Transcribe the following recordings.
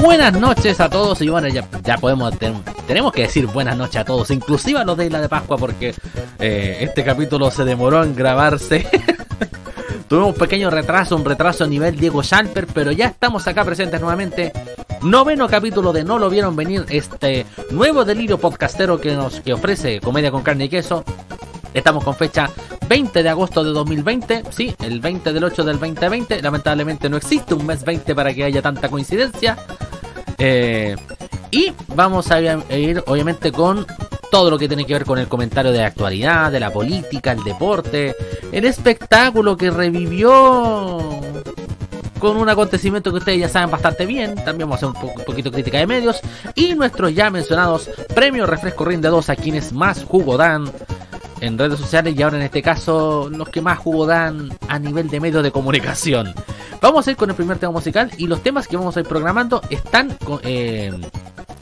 Buenas noches a todos y bueno, ya, ya podemos tenemos que decir buenas noches a todos, inclusive a los de Isla de Pascua porque eh, este capítulo se demoró en grabarse. Tuvimos un pequeño retraso, un retraso a nivel Diego Schalper, pero ya estamos acá presentes nuevamente. Noveno capítulo de No lo vieron venir, este nuevo delirio podcastero que nos que ofrece Comedia con carne y queso. Estamos con fecha 20 de agosto de 2020, sí, el 20 del 8 del 2020. Lamentablemente no existe un mes 20 para que haya tanta coincidencia. Eh, y vamos a ir obviamente con todo lo que tiene que ver con el comentario de la actualidad, de la política, el deporte, el espectáculo que revivió con un acontecimiento que ustedes ya saben bastante bien. También vamos a hacer un, poquito de crítica de medios. Y nuestros ya mencionados premios Refresco Rinde 2 a quienes más jugo dan en redes sociales y ahora en este caso los que más jugo dan a nivel de medios de comunicación. Vamos a ir con el primer tema musical y los temas que vamos a ir programando están eh,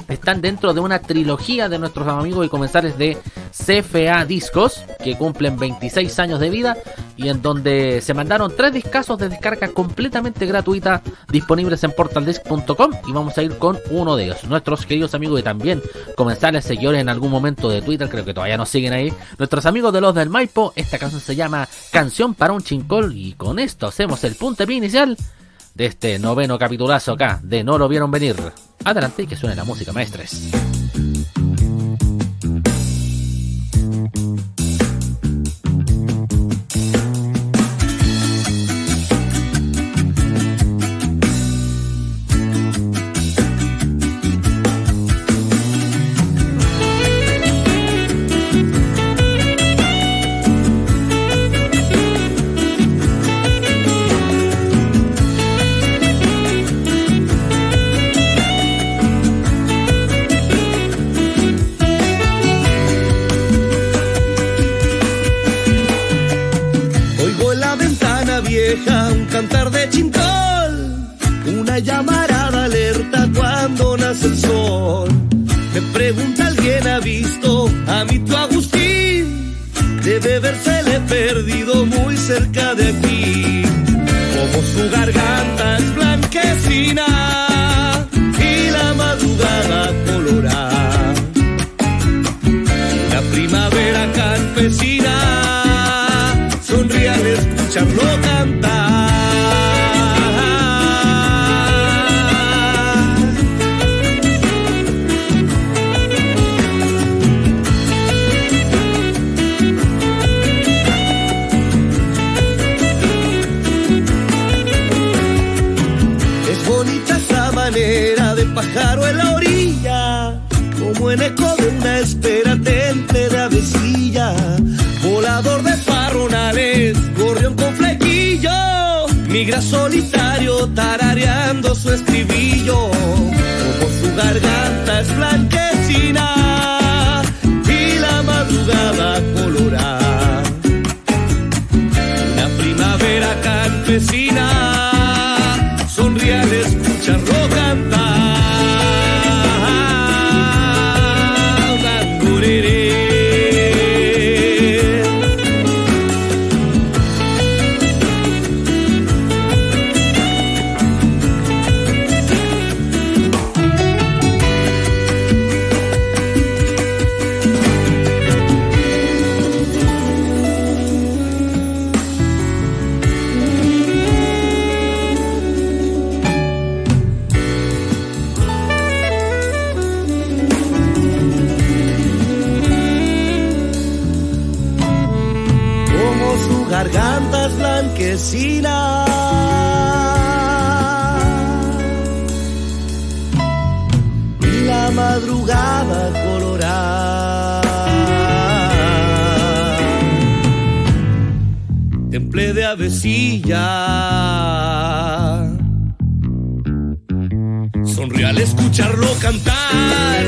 están dentro de una trilogía de nuestros amigos y comensales de CFA Discos, que cumplen 26 años de vida y en donde se mandaron tres discazos de descarga completamente gratuita disponibles en portaldisc.com y vamos a ir con uno de ellos. Nuestros queridos amigos y también comensales seguidores en algún momento de Twitter, creo que todavía nos siguen ahí. Nuestros amigos de los del Maipo, esta canción se llama Canción para un Chincol y con esto hacemos el punto inicial de este noveno capitulazo acá de No lo vieron venir. Adelante y que suene la música, maestres. Gargantas garganta es blanquecina. todo su estribillo, como su garganta. Sonríe al escucharlo cantar.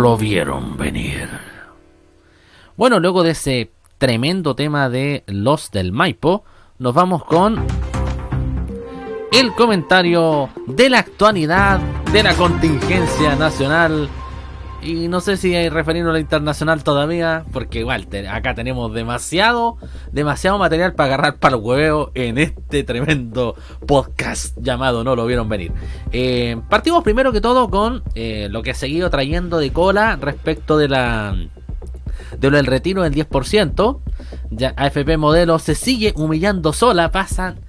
Lo vieron venir. Bueno, luego de ese tremendo tema de Los del Maipo, nos vamos con el comentario de la actualidad de la contingencia nacional. Y no sé si hay referido a la internacional todavía, porque igual acá tenemos demasiado, demasiado material para agarrar para el huevo en este tremendo podcast llamado No lo vieron venir. Eh, partimos primero que todo con eh, lo que he seguido trayendo de cola respecto de la de lo del retiro del 10%. Ya AFP Modelo se sigue humillando sola, pasan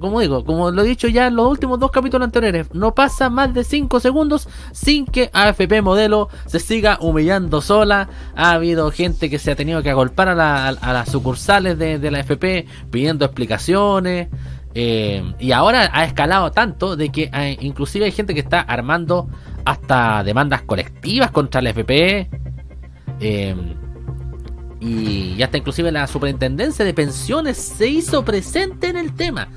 como digo, como lo he dicho ya en los últimos dos capítulos anteriores, no pasa más de 5 segundos sin que AFP Modelo se siga humillando sola. Ha habido gente que se ha tenido que agolpar a, las sucursales de, la AFP pidiendo explicaciones. Eh, y ahora ha escalado tanto de que inclusive hay gente que está armando hasta demandas colectivas contra la AFP. Eh, y hasta inclusive la superintendencia de pensiones se hizo presente en el tema.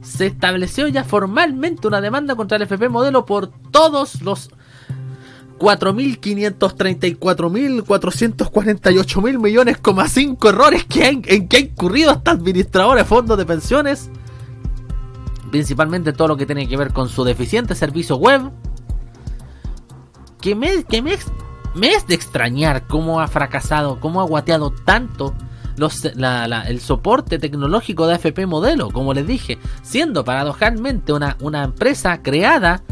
Se estableció ya formalmente una demanda contra el FP modelo por todos los 4.534.448 mil millones, 5 errores que en que ha incurrido esta administradora de fondos de pensiones. Principalmente todo lo que tiene que ver con su deficiente servicio web. Que me, que me, me es de extrañar cómo ha fracasado, cómo ha guateado tanto el soporte tecnológico de AFP Modelo, como les dije, siendo paradojalmente una, una empresa creada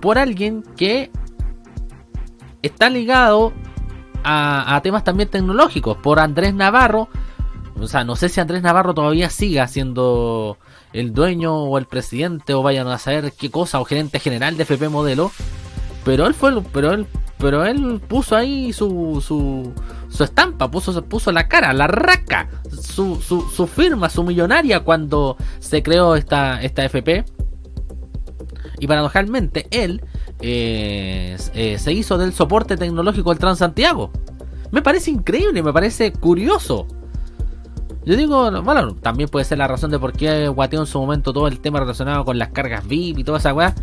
por alguien que está ligado a, temas también tecnológicos, por Andrés Navarro. O sea, no sé si Andrés Navarro todavía siga siendo el dueño o el presidente o vayan a saber qué cosa o gerente general de FP Modelo. Pero él fue, pero él pero él puso ahí su, su, su estampa, puso, puso la cara, la raca, su, su, su firma, su millonaria cuando se creó esta, esta FP. Y paradojalmente él eh, eh, se hizo del soporte tecnológico del Transantiago. Me parece increíble, me parece curioso. Yo digo, bueno, también puede ser la razón de por qué guateó en su momento todo el tema relacionado con las cargas VIP y toda esa weá.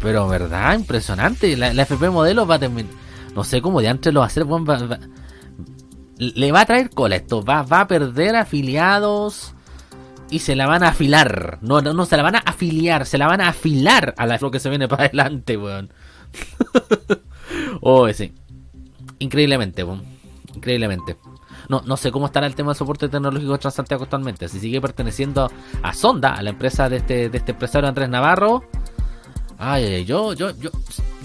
Pero, ¿verdad? Impresionante. La, FP modelo va a terminar. No sé cómo de antes lo va a hacer. le va a traer cola esto. Va, va a perder afiliados. Y se la van a afilar. No, no, no, se la van a afiliar. Se la van a afilar a la lo que se viene para adelante, weón. oh, sí. Increíblemente, weón. Increíblemente. No, no sé cómo estará el tema de soporte tecnológico de Transantiago actualmente. Si sigue perteneciendo a Sonda, a la empresa de este, de este empresario Andrés Navarro Ay, yo, yo, yo,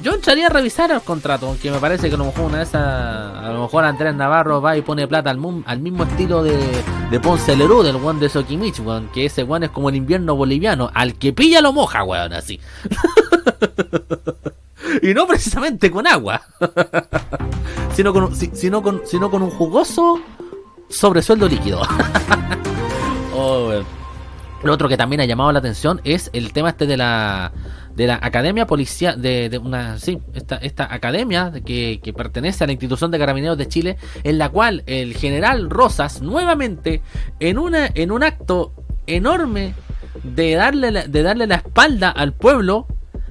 yo entraría a revisar el contrato, aunque me parece que a lo mejor una de esas, a lo mejor Andrés Navarro va y pone plata al, al mismo estilo de, de Ponce Lerú, del one de Sokimich, weón, que ese one es como el invierno boliviano, al que pilla lo moja, weón, así. y no precisamente con agua, sino con, sino con, sino con un jugoso sobresueldo líquido. oh, Lo otro que también ha llamado la atención es el tema este de la de la Academia Policial, de, una, sí, esta, esta academia que, que, pertenece a la institución de carabineros de Chile, en la cual el general Rosas, nuevamente, en, una, en un acto enorme de darle, de darle la espalda al pueblo,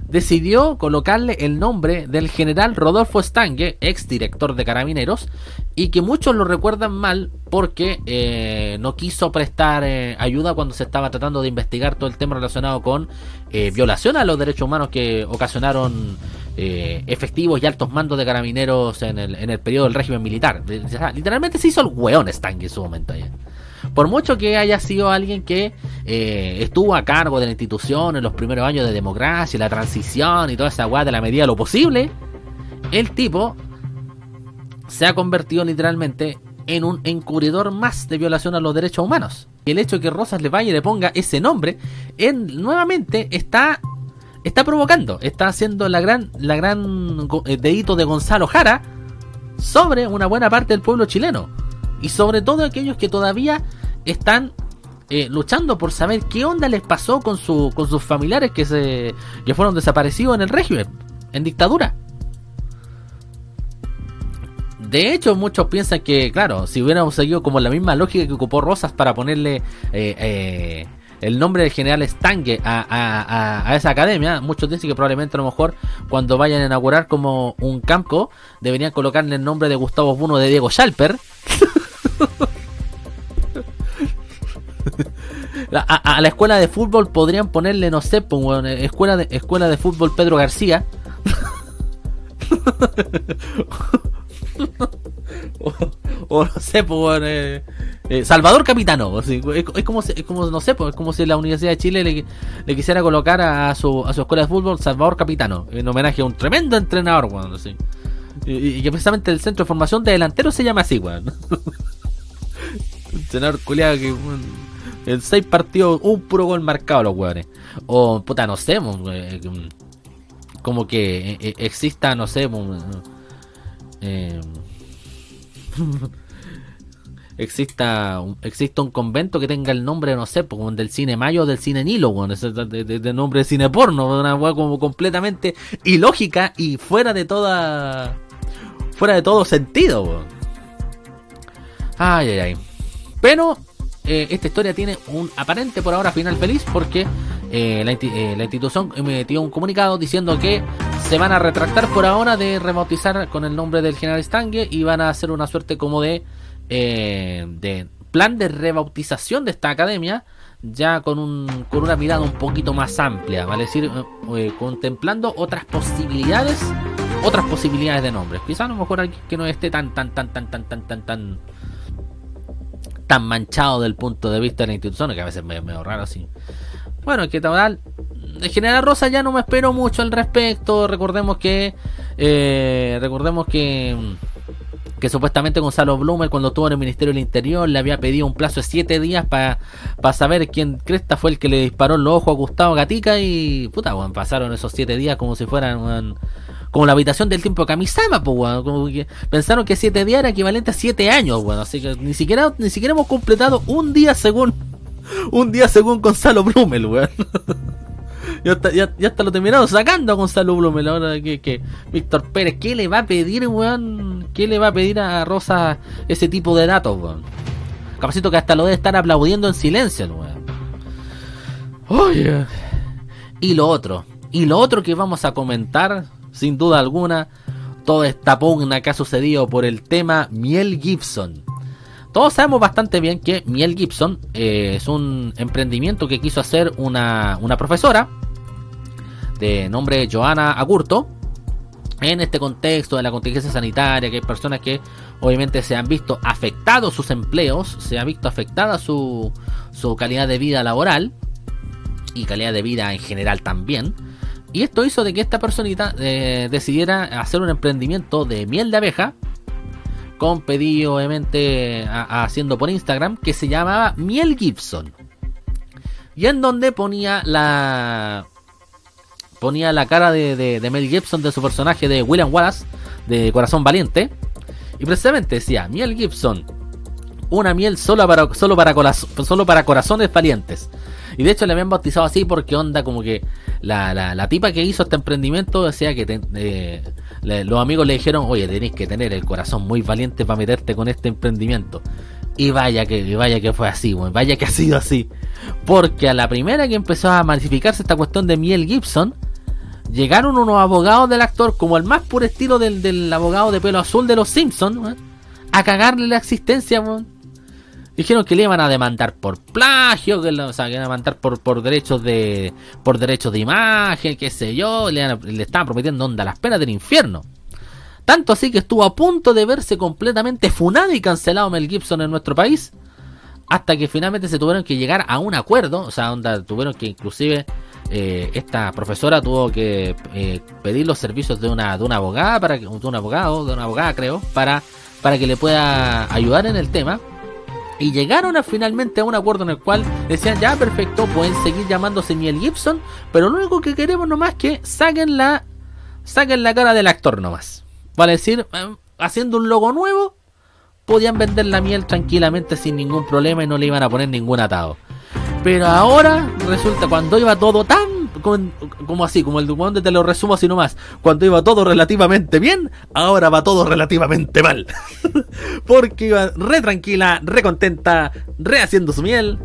decidió colocarle el nombre del general Rodolfo Stange, ex director de Carabineros, y que muchos lo recuerdan mal porque eh, no quiso prestar eh, ayuda cuando se estaba tratando de investigar todo el tema relacionado con eh, violación a los derechos humanos que ocasionaron efectivos y altos mandos de carabineros en el, en el periodo del régimen militar. literalmente se hizo el weón Stange en su momento. Allá. Por mucho que haya sido alguien que eh, estuvo a cargo de la institución en los primeros años de democracia, la transición y toda esa guay de la medida de lo posible, el tipo se ha convertido literalmente en un encubridor más de violación a los derechos humanos. Y el hecho de que Rosas le vaya y le ponga ese nombre, nuevamente está está provocando, está haciendo la gran la gran eh, dedito de Gonzalo Jara sobre una buena parte del pueblo chileno y sobre todo aquellos que todavía están eh, luchando por saber qué onda les pasó con, su, con sus familiares que, se, que fueron desaparecidos en el régimen, en dictadura. De hecho, muchos piensan que, claro, si hubiéramos seguido como la misma lógica que ocupó Rosas para ponerle eh, eh, el nombre del general Stange a, esa academia, muchos dicen que probablemente a lo mejor cuando vayan a inaugurar como un campo, deberían colocarle el nombre de Gustavo Buno de Diego Schalper. a, la escuela de fútbol podrían ponerle, no sé, pues, escuela, de, escuela de fútbol Pedro García. o, no sé, pues, eh, eh, Salvador Capitano. es, como, como, no sé, pues, como si la Universidad de Chile le, quisiera colocar a su, a su escuela de fútbol Salvador Capitano, en homenaje a un tremendo entrenador, bueno, y, que precisamente el centro de formación de delantero se llama así, weón. entrenador culiado que. en seis partidos, un puro gol marcado los weones. O, puta, no sé, pues, como que eh, exista, no sé, eh, exista, exista un convento que tenga el nombre, no sé, como del cine Mayo o del cine Nilo, de, nombre de cine porno, una weá como completamente ilógica y fuera de toda. fuera de todo sentido, Ay, ay, ay. Pero eh, esta historia tiene un aparente por ahora final feliz porque eh, eh, la, institución emitió un comunicado diciendo que se van a retractar por ahora de rebautizar con el nombre del general Stange y van a hacer una suerte como de, plan de rebautización de esta academia ya con, una mirada un poquito más amplia, vale es decir, contemplando otras posibilidades, otras posibilidades de nombres. Quizás a lo mejor alguien que no esté tan, tan, tan, tan, tan, tan, tan, tan tan manchado del punto de vista de la institución, que a veces me medio raro así. Bueno, que tal, General Rosa ya no me espero mucho al respecto. Recordemos que. Eh, recordemos que. Que supuestamente Gonzalo Blumer, cuando estuvo en el Ministerio del Interior, le había pedido un plazo de 7 días para saber quién Cresta fue el que le disparó los ojos a Gustavo Gatica. Y. Puta, bueno, pasaron esos 7 días como si fueran. Como la habitación del tiempo de Kamisama, pues, bueno, como que pensaron que 7 días era equivalente a 7 años, bueno, así que ni siquiera, ni siquiera hemos completado un día según, un día según Gonzalo Blumel, weón. ya, está, ya, hasta lo terminaron sacando a Gonzalo Blumel. Ahora que, que Víctor Pérez, ¿qué le va a pedir, weón? ¿Qué le va a pedir a Rosa ese tipo de datos, weón? Capacito que hasta lo debe estar aplaudiendo en silencio, weón. Oye. Y lo otro. Y lo otro que vamos a comentar, sin duda alguna, toda esta pugna que ha sucedido por el tema Miel Gibson. Todos sabemos bastante bien que Miel Gibson eh, es un emprendimiento que quiso hacer una, una profesora de nombre Joana Agurto. En este contexto de la contingencia sanitaria, que hay personas que obviamente se han visto afectados sus empleos, se ha visto afectada su, su calidad de vida laboral y calidad de vida en general también. Y esto hizo de que esta personita eh, decidiera hacer un emprendimiento de miel de abeja, con pedido obviamente haciendo por Instagram, que se llamaba Miel Gibson. Y en donde ponía la ponía la cara de, Mel Gibson de su personaje de William Wallace, de Corazón Valiente. Y precisamente decía, Miel Gibson, una miel solo para, solo para, solo para corazones valientes. Y de hecho le habían bautizado así porque onda como que la, la, tipa que hizo este emprendimiento decía que eh, los amigos le dijeron, oye, tenéis que tener el corazón muy valiente para meterte con este emprendimiento. Y vaya que, vaya que fue así, vaya que ha sido así. Porque a la primera que empezó a magnificarse esta cuestión de Miel Gibson, llegaron unos abogados del actor, como el más puro estilo del, abogado de pelo azul de los Simpsons, a cagarle la existencia. Dijeron que le iban a demandar por plagio, que, o sea, que iban a demandar por, por derechos de por derechos de imagen, qué sé yo, le, le estaban prometiendo onda las penas del infierno. Tanto así que estuvo a punto de verse completamente funado y cancelado Mel Gibson en nuestro país. Hasta que finalmente se tuvieron que llegar a un acuerdo. O sea, onda, tuvieron que inclusive eh, esta profesora tuvo que eh, pedir los servicios de una, de una abogada, para que, de un abogado, de una abogada creo, para, para que le pueda ayudar en el tema. Y llegaron a, finalmente a un acuerdo en el cual decían, ya perfecto, pueden seguir llamándose Miel Gibson, pero lo único que queremos nomás es que saquen la, saquen la cara del actor nomás. Vale decir, eh, haciendo un logo nuevo, podían vender la miel tranquilamente sin ningún problema y no le iban a poner ningún atado. Pero ahora resulta cuando iba todo tan como, así, como el donde te lo resumo así nomás. Cuando iba todo relativamente bien, ahora va todo relativamente mal. Porque iba re tranquila, re contenta, re haciendo su miel.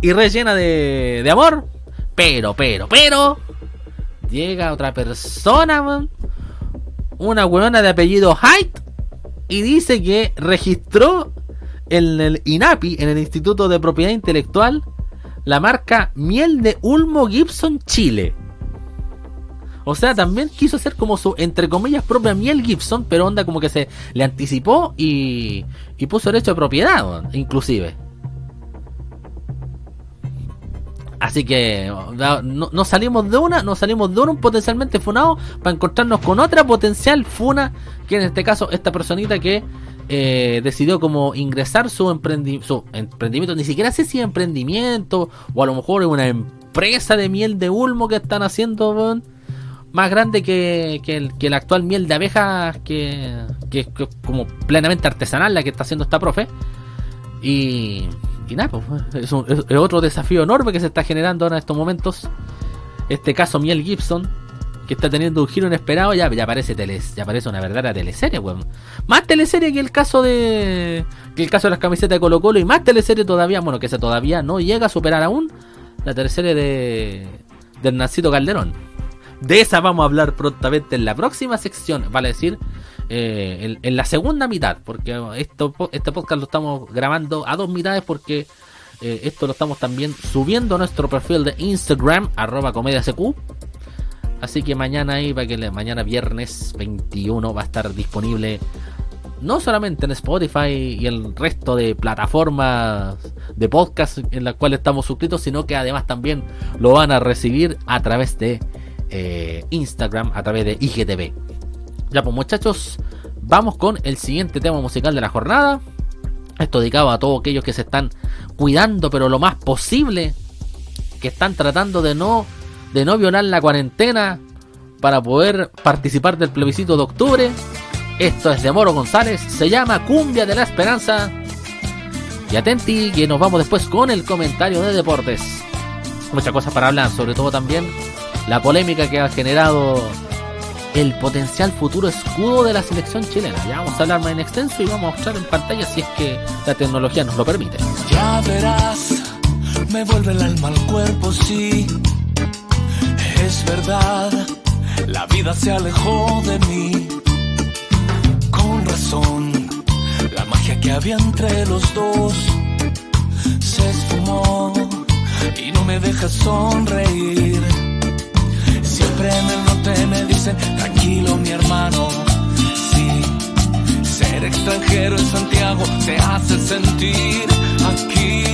y rellena de, de amor. Pero, pero, pero. Llega otra persona, una weona de apellido Height y dice que registró en el INAPI, en el Instituto de Propiedad Intelectual, la marca Miel de Ulmo Gibson Chile. O sea, también quiso hacer como su, entre comillas, propia miel Gibson, pero onda como que se le anticipó y, y puso derecho de propiedad, inclusive. Así que no, salimos de una, no salimos de una potencialmente funado para encontrarnos con otra potencial funa, que en este caso esta personita que eh, decidió como ingresar su, su emprendimiento, ni siquiera sé si emprendimiento o a lo mejor es una empresa de miel de Ulmo que están haciendo más grande que, el, que, la actual miel de abejas que, que es como plenamente artesanal la que está haciendo esta profe. Y y nada, pues, es, otro desafío enorme que se está generando ahora en estos momentos. Este caso Miel Gibson, que está teniendo un giro inesperado, ya, ya parece teles, ya parece una verdadera teleserie, weón. Más teleserie que el caso de. que el caso de las camisetas de Colo Colo y más teleserie todavía, bueno, que se todavía no llega a superar aún la teleserie de. del Nacito Calderón. De esa vamos a hablar prontamente en la próxima sección, vale decir, eh, en, la segunda mitad, porque esto, este podcast lo estamos grabando a dos mitades porque eh, esto lo estamos también subiendo a nuestro perfil de Instagram, arroba comediasq. Así que mañana mañana viernes 21 va a estar disponible no solamente en Spotify y el resto de plataformas de podcast en las cuales estamos suscritos, sino que además también lo van a recibir a través de eh, Instagram, a través de IGTV. Ya pues muchachos, vamos con el siguiente tema musical de la jornada. Esto dedicado a todos aquellos que se están cuidando, pero lo más posible, que están tratando de no, de no violar la cuarentena para poder participar del plebiscito de octubre. Esto es de Moro González, se llama Cumbia de la Esperanza. Y atenti que nos vamos después con el comentario de deportes. Muchas cosas para hablar, sobre todo también la polémica que ha generado el potencial futuro escudo de la selección chilena. Ya vamos a hablar más en extenso y vamos a mostrar en pantalla si es que la tecnología nos lo permite. Ya verás, me vuelve el alma al cuerpo, sí. Es verdad, la vida se alejó de mí. Con razón, la magia que había entre los dos se esfumó y no me deja sonreír El norte me dicen, tranquilo mi hermano. Sí, ser extranjero en Santiago te hace sentir aquí.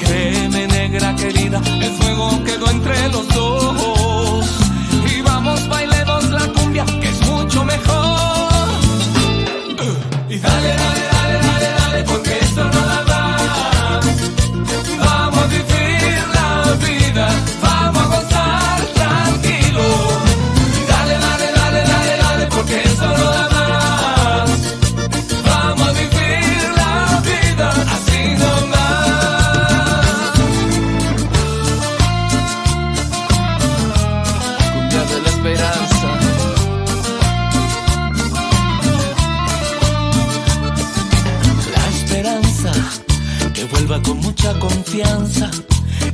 Créeme negra querida, el fuego quedó entre los dos. Y vamos, bailemos la cumbia, que es mucho mejor. Y dale, dale,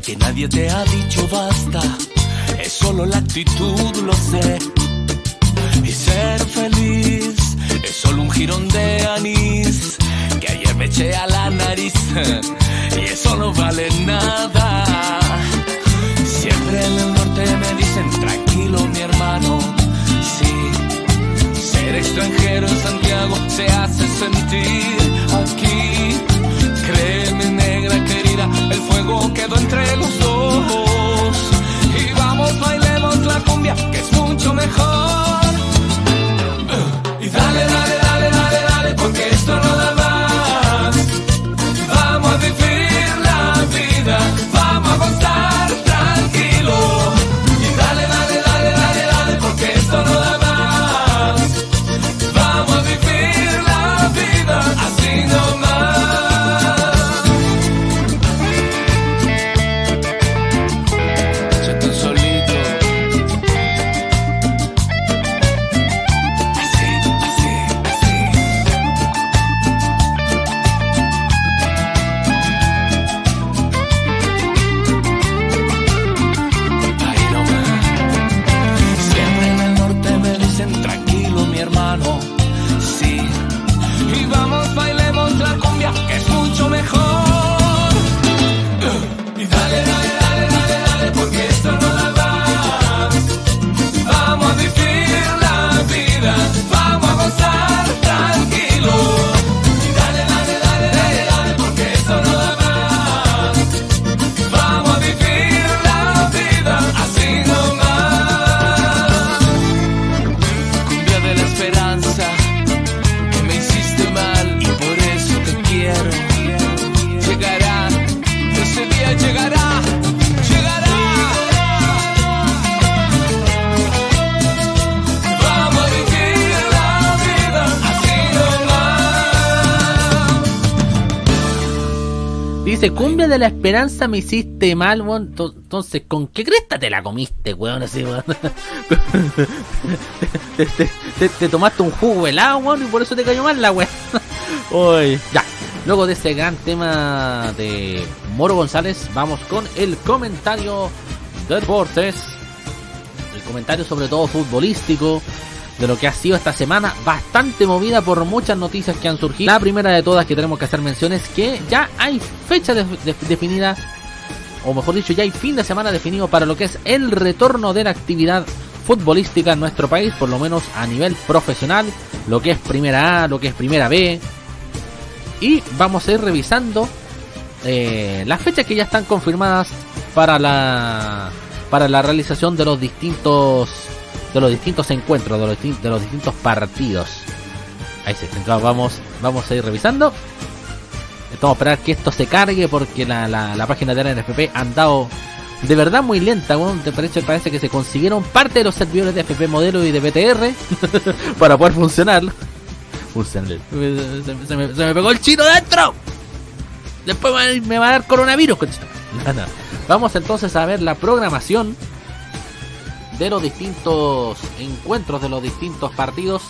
que nadie te ha dicho basta, es solo la actitud, lo sé. Y ser feliz es solo un jirón de anís, que ayer me eché a la nariz, y eso no vale nada. Siempre en el norte me dicen, tranquilo mi hermano, sí, ser extranjero en Santiago se hace sentir la esperanza me hiciste mal, weón. To- Entonces, ¿con qué cresta te la comiste, weón? Así, weón. te, te- te- te tomaste un jugo helado, weón, y por eso te cayó mal la weón. Ya. Luego de ese gran tema de Moro González, vamos con el comentario de deportes. El comentario sobre todo futbolístico de lo que ha sido esta semana bastante movida por muchas noticias que han surgido. La primera de todas que tenemos que hacer mención es que ya hay fecha de- de- definida, o mejor dicho, ya hay fin de semana definido para lo que es el retorno de la actividad futbolística en nuestro país, por lo menos a nivel profesional, lo que es primera A, lo que es primera B. Y vamos a ir revisando eh, las fechas que ya están confirmadas para la para la realización de los distintos de los distintos encuentros, de los, de los distintos partidos. Ahí sí, entonces vamos, vamos a ir revisando. Estamos a esperar que esto se cargue porque la, la, página de la NFP ha andado de verdad muy lenta. Bueno, parece, parece que se consiguieron parte de los servidores de FP Modelo y de BTR para poder funcionar. Funcionar. Se, me, pegó el chino dentro. Después me, va a dar coronavirus. Vamos entonces a ver la programación de los distintos encuentros de los distintos partidos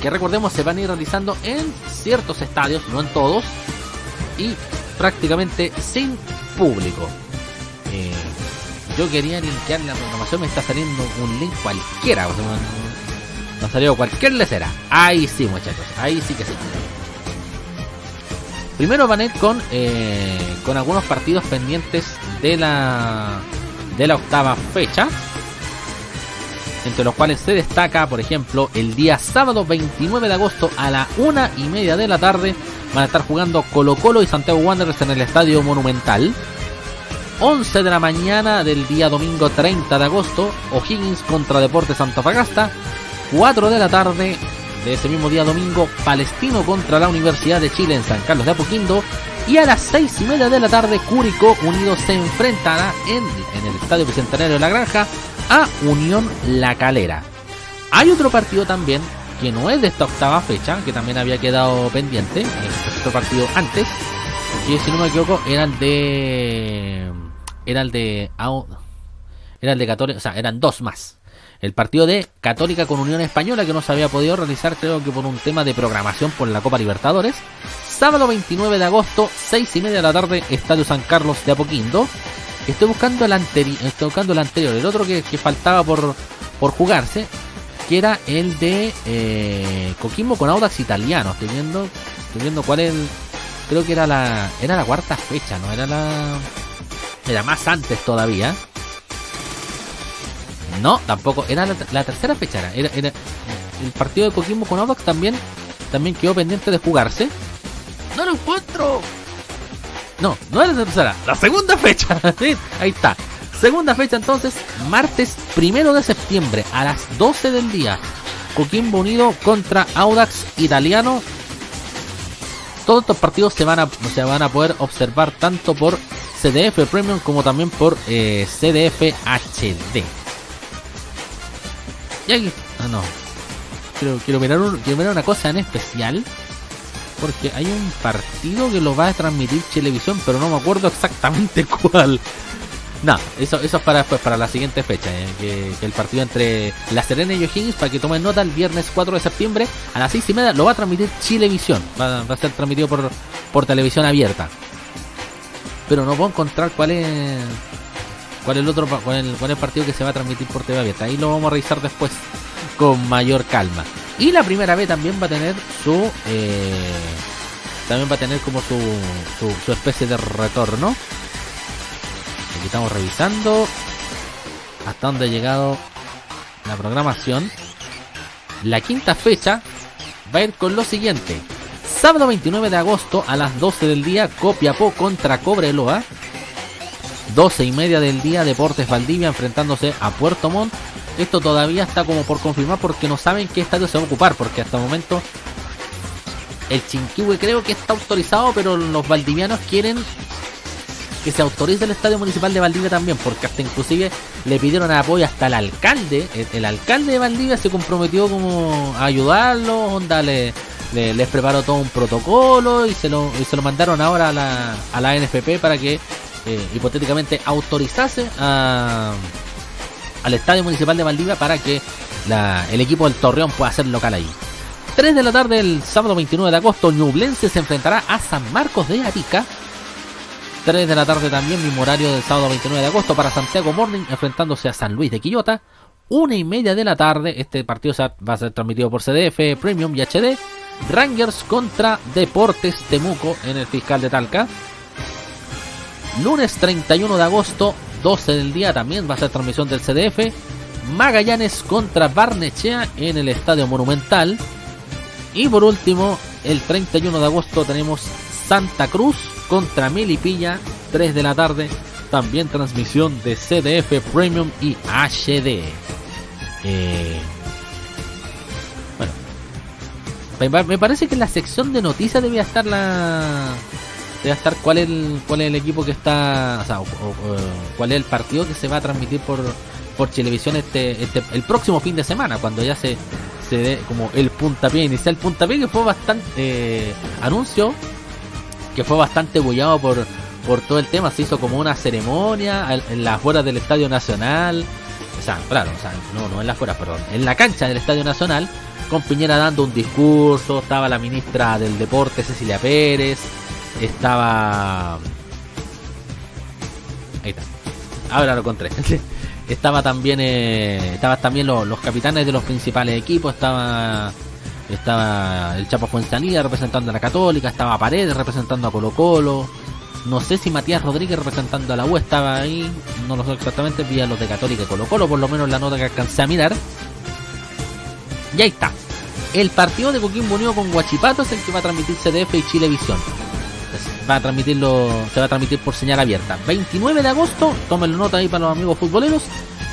que recordemos se van a ir realizando en ciertos estadios, no en todos, y prácticamente sin público. Eh, yo quería linkear la programación, me está saliendo un link cualquiera, o sea, cualquier lecera. Ahí sí, muchachos, ahí sí que sí. Primero van a ir con, eh, con algunos partidos pendientes de la, de la octava fecha. Entre los cuales se destaca, por ejemplo, el día sábado 29 de agosto a la una y media de la tarde van a estar jugando Colo Colo y Santiago Wanderers en el Estadio Monumental. 11 de la mañana del día domingo 30 de agosto, O'Higgins contra Deportes Antofagasta. 4 de la tarde de ese mismo día domingo, Palestino contra la Universidad de Chile en San Carlos de Apoquindo. Y a las 6 y media de la tarde, Curicó Unido se enfrentará en, en el Estadio Bicentenario de la Granja a Unión La Calera. Hay otro partido también que no es de esta octava fecha, que también había quedado pendiente, es otro partido antes, que si no me equivoco era el de era el de era el de Católica, o sea, eran dos más. El partido de Católica con Unión Española que no se había podido realizar, creo que por un tema de programación por la Copa Libertadores. Sábado 29 de agosto, 6 y media de la tarde, Estadio San Carlos de Apoquindo. Estoy buscando el anterior, estoy buscando el anterior, el otro que, que faltaba por, por jugarse, que era el de eh, Coquimbo con Audax Italiano. Estoy viendo, estoy viendo cuál es el, creo que era la, era la cuarta fecha, no era la, era más antes todavía. No, tampoco, era la, la tercera fecha, era, el partido de Coquimbo con Audax también, también quedó pendiente de jugarse. No lo encuentro. No, no era la tercera, la segunda fecha. Sí, Ahí está. Segunda fecha entonces, martes primero de septiembre a las 12 del día. Coquimbo Unido contra Audax Italiano. Todos estos partidos se van a, se van a poder observar tanto por CDF Premium como también por eh, CDF HD. Y aquí, ah no, quiero, quiero, mirar quiero mirar una cosa en especial. Porque hay un partido que lo va a transmitir televisión, pero no me acuerdo exactamente cuál. No, eso, eso es para, pues, para la siguiente fecha, eh, que, que el partido entre La Serena y O'Higgins, para que tomen nota, el viernes 4 de septiembre a las 6 y media lo va a transmitir Chilevisión, va, va a ser transmitido por, por televisión abierta. Pero no puedo encontrar cuál es cuál el otro cuál el, partido que se va a transmitir por TV abierta. Ahí lo vamos a revisar después con mayor calma. Y la primera vez también va a tener su eh, también va a tener como su, su, su especie de retorno. Aquí estamos revisando hasta dónde ha llegado la programación. La quinta fecha va a ir con lo siguiente. Sábado 29 de agosto a las 12 del día, Copiapó contra Cobreloa. 12 y media del día, Deportes Valdivia enfrentándose a Puerto Montt. Esto todavía está como por confirmar porque no saben qué estadio se va a ocupar, porque hasta el momento el Chinquihue creo que está autorizado, pero los valdivianos quieren que se autorice el estadio municipal de Valdivia también, porque hasta inclusive le pidieron apoyo hasta el alcalde, el, alcalde de Valdivia se comprometió como a ayudarlo, onda, le, le- les preparó todo un protocolo y se lo, y se lo mandaron ahora a la, a la NFP para que eh, hipotéticamente autorizase a, al Estadio Municipal de Valdivia para que el equipo del Torreón pueda ser local ahí. 3 de la tarde el sábado 29 de agosto, Ñublense se enfrentará a San Marcos de Arica. 3 de la tarde también, mismo horario del sábado 29 de agosto para Santiago Morning enfrentándose a San Luis de Quillota. Una y media de la tarde, este partido va a ser transmitido por CDF, Premium y HD. Rangers contra Deportes Temuco en el fiscal de Talca. Lunes 31 de agosto, 12 del día, también va a ser transmisión del CDF. Magallanes contra Barnechea en el Estadio Monumental. Y por último, el 31 de agosto tenemos Santa Cruz contra Melipilla, 3 de la tarde. También transmisión de CDF Premium y HD. Eh, bueno, me pa- me parece que en la sección de noticias debía estar la. Debe estar cuál es el, cuál es el equipo que está. O sea, o- cuál es el partido que se va a transmitir por, por televisión este, este el próximo fin de semana, cuando ya se, se dé como el puntapié inicial. Puntapié que fue bastante. eh, anuncio que fue bastante bullado por, por todo el tema. Se hizo como una ceremonia en las afueras del Estadio Nacional. O sea, claro, o sea, no, no en las afueras, perdón. En la cancha del Estadio Nacional, con Piñera dando un discurso. Estaba la ministra del Deporte, Cecilia Pérez. Estaba. Ahí está. Ahora lo encontré. estaba también eh, estaba también los, capitanes de los principales equipos, estaba estaba el Chapo Fuenzalía representando a la Católica, estaba Paredes representando a Colo Colo, no sé si Matías Rodríguez representando a la U estaba ahí, no lo sé exactamente, vi a los de Católica y Colo Colo, por lo menos la nota que alcancé a mirar. Y ahí está. El partido de Coquimbo Unido con Guachipato es el que va a transmitir CDF y Chilevisión. Va a transmitirlo, se va a transmitir por señal abierta. 29 de agosto, tómenlo nota ahí para los amigos futboleros.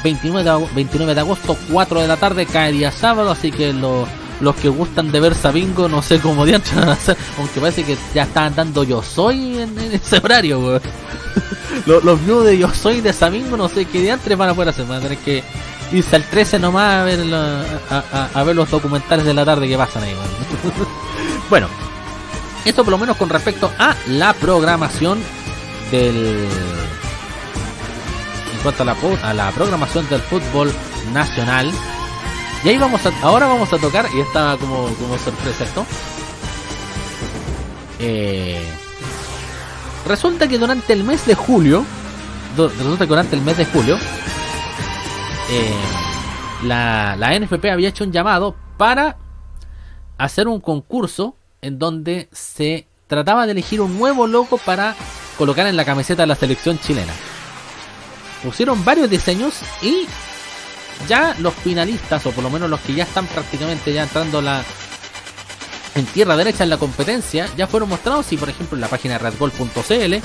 29 de, ago- 29 de agosto, 4 de la tarde, cae día sábado, así que lo- los que gustan de ver Sabingo, no sé cómo diantres van a hacer, aunque parece que ya estaban dando Yo Soy en, en ese horario, los, los views de Yo Soy de Sabingo, no sé qué diantres van a poder hacer, van a tener que irse al 13 nomás a ver, a, ver los documentales de la tarde que pasan ahí, bueno, esto por lo menos con respecto a la programación del en cuanto a la, a la programación del fútbol nacional. Y ahí vamos a, ahora vamos a tocar, y estaba como, como sorpresa esto. Eh, resulta que durante el mes de julio, resulta que durante el mes de julio, eh, la, la NFP había hecho un llamado para hacer un concurso en donde se trataba de elegir un nuevo logo para colocar en la camiseta de la selección chilena. Pusieron varios diseños y ya los finalistas, o por lo menos los que ya están prácticamente ya entrando la en tierra derecha en la competencia, ya fueron mostrados y por ejemplo en la página redgol.cl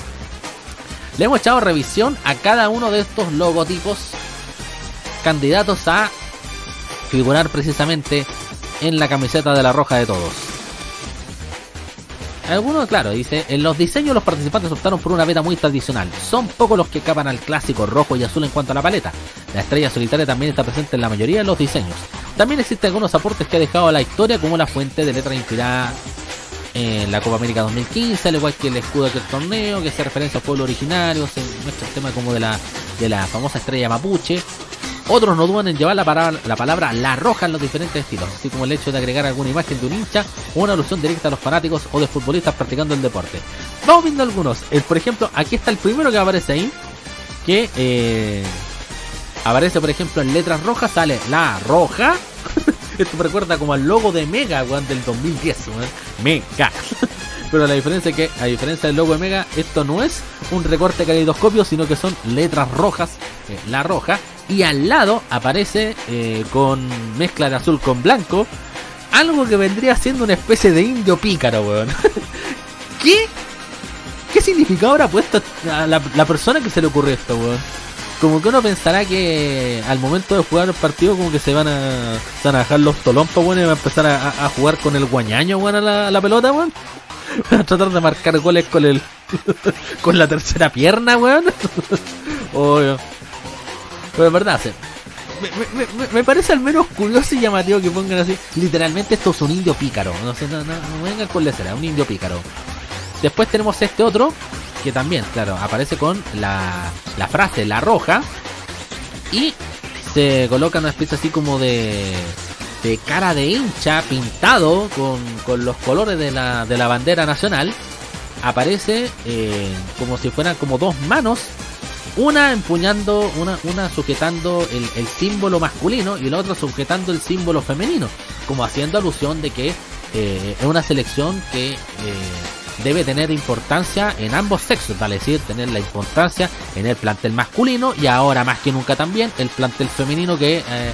le hemos echado revisión a cada uno de estos logotipos candidatos a figurar precisamente en la camiseta de la roja de todos. Algunos, claro, dice, en los diseños los participantes optaron por una beta muy tradicional. Son pocos los que capan al clásico rojo y azul en cuanto a la paleta. La estrella solitaria también está presente en la mayoría de los diseños. También existen algunos aportes que ha dejado a la historia como la fuente de letra inspirada en la Copa América 2015, al igual que el escudo del torneo, que hace referencia al pueblo originario, se muestra el tema como de la, de la famosa estrella mapuche. Otros no dudan en llevar la palabra, la palabra la roja en los diferentes estilos, así como el hecho de agregar alguna imagen de un hincha o una alusión directa a los fanáticos o de futbolistas practicando el deporte. Vamos viendo algunos. El, por ejemplo, aquí está el primero que aparece ahí, que eh, aparece, por ejemplo, en letras rojas, sale la roja. Esto me recuerda como al logo de Mega, weón, del 2010, weón. Mega. Pero la diferencia es que, a diferencia del logo de Mega, esto no es un recorte caleidoscopio, sino que son letras rojas, eh, la roja, y al lado aparece eh, con mezcla de azul con blanco, algo que vendría siendo una especie de indio pícaro, weón. ¿Qué? ¿Qué significado habrá puesto a la, persona que se le ocurrió esto, weón? Como que uno pensará que al momento de jugar el partido como que se van a, se a dejar los tolompas, weón, y van a empezar a jugar con el guañaño, weón, a la, a la pelota, weón. Van a tratar de marcar goles con el con la tercera pierna, weón. Obvio. Pero es verdad, sí. me, parece al menos curioso y llamativo que pongan así. Literalmente esto es un indio pícaro. No sé, no, no, no vengan con será, un indio pícaro. Después tenemos este otro, que también, claro, aparece con la, la frase La Roja. Y se coloca una especie así como de, de cara de hincha pintado con, con los colores de la, de la bandera nacional. Aparece eh, como si fueran como dos manos una empuñando, una, una sujetando el, símbolo masculino y la otra sujetando el símbolo femenino, como haciendo alusión de que eh, es una selección que eh, debe tener importancia en ambos sexos, vale decir, tener la importancia en el plantel masculino y ahora más que nunca también el plantel femenino que eh,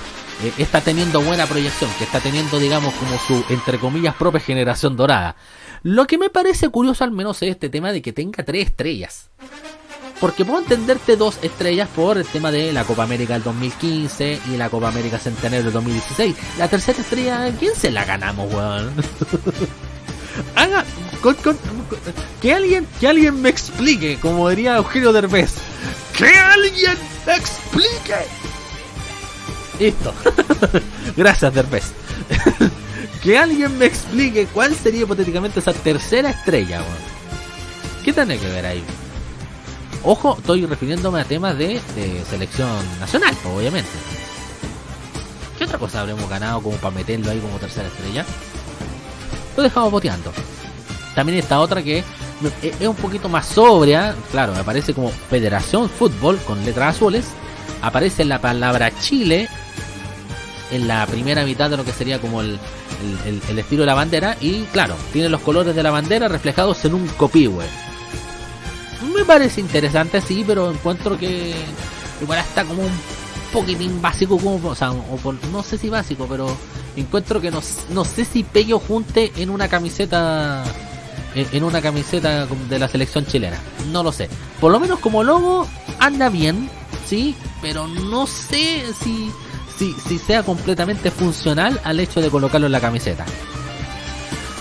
está teniendo buena proyección, que está teniendo, digamos, como su, entre comillas, propia generación dorada. Lo que me parece curioso al menos es este tema de que tenga tres estrellas. Porque puedo entenderte dos estrellas por el tema de la Copa América del 2015 y la Copa América Centenario del 2016. La tercera estrella, ¿quién se la ganamos, weón? Haga, que alguien, que alguien me explique, como diría Eugenio Derbez. Que alguien me explique. Listo. Gracias, Derbez. que alguien me explique cuál sería hipotéticamente esa tercera estrella, weón. ¿Qué tiene que ver ahí? Ojo, estoy refiriéndome a temas de, selección nacional, obviamente. ¿Qué otra cosa habremos ganado como para meterlo ahí como tercera estrella? Lo dejamos boteando. También está otra que es un poquito más sobria. Claro, aparece como Federación Fútbol con letras azules. Aparece la palabra Chile en la primera mitad de lo que sería como el, el estilo de la bandera. Y claro, tiene los colores de la bandera reflejados en un copihue me parece interesante, sí, pero encuentro que igual está como un poquitín básico, como, o sea, no sé si básico, pero encuentro que no, no sé si Pello junte en una camiseta en una camiseta de la selección chilena. No lo sé. Por lo menos como logo anda bien, sí, pero no sé si, si, si sea completamente funcional al hecho de colocarlo en la camiseta.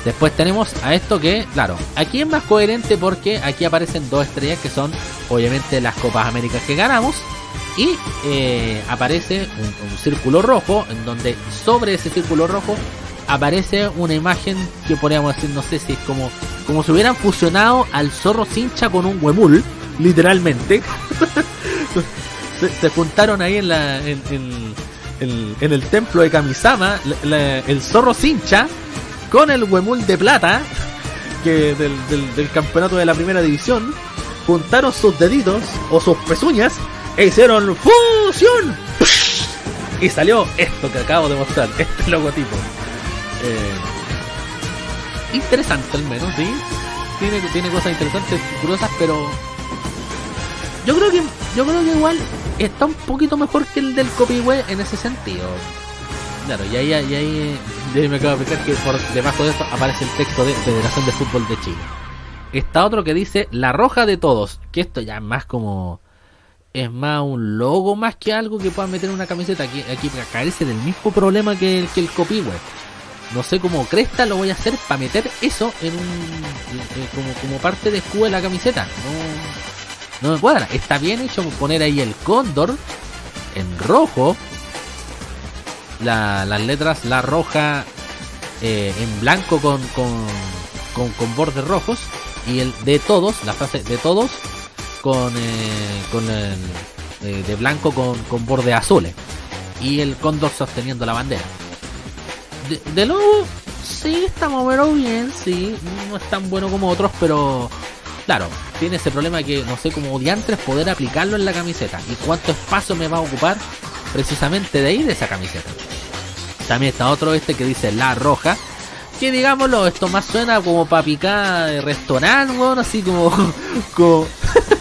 Después tenemos a esto que, claro, aquí es más coherente porque aquí aparecen dos estrellas que son obviamente las Copas Américas que ganamos. Y eh, aparece un, círculo rojo en donde sobre ese círculo rojo aparece una imagen que podríamos decir, no sé si es como, como si hubieran fusionado al zorro cincha con un huemul, literalmente. se, juntaron ahí en, la, en, en, el templo de Kamisama el zorro cincha con el Huemul de Plata, que del, campeonato de la primera división, juntaron sus deditos o sus pezuñas e hicieron fusión. Y salió esto que acabo de mostrar, este logotipo. Eh, interesante al menos, sí. Tiene, tiene cosas interesantes, curiosas, pero yo creo que yo creo que igual está un poquito mejor que el del Copihue en ese sentido. Claro, y ahí, y ahí, me acabo de fijar que por debajo de esto aparece el texto de Federación de Fútbol de Chile. Está otro que dice La Roja de Todos, que esto ya es más como... Es más un logo más que algo que puedan meter en una camiseta. Aquí, aquí carece del mismo problema que el, que el No sé cómo cresta lo voy a hacer para meter eso en un como, como parte de escudo de la camiseta. No, no me cuadra. Está bien hecho poner ahí el cóndor en rojo las letras, la roja eh, en blanco con, con, con, bordes rojos y el de todos, la frase de todos con, eh, con el eh, de blanco con, con bordes azules y el cóndor sosteniendo la bandera. De, de nuevo, sí, está más bien, sí, no es tan bueno como otros, pero claro, tiene ese problema que no sé cómo diantres poder aplicarlo en la camiseta y cuánto espacio me va a ocupar precisamente de ahí de esa camiseta. También está otro este que dice La Roja. Que digámoslo, esto más suena como para picar de restaurante, bueno, así como.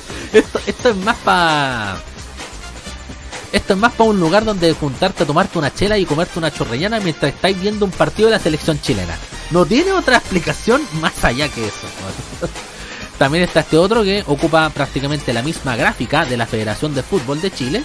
esto, esto es más para. Esto es más para un lugar donde juntarte a tomarte una chela y comerte una chorrellana mientras estáis viendo un partido de la selección chilena. No tiene otra explicación más allá que eso. También está este otro que ocupa prácticamente la misma gráfica de la Federación de Fútbol de Chile,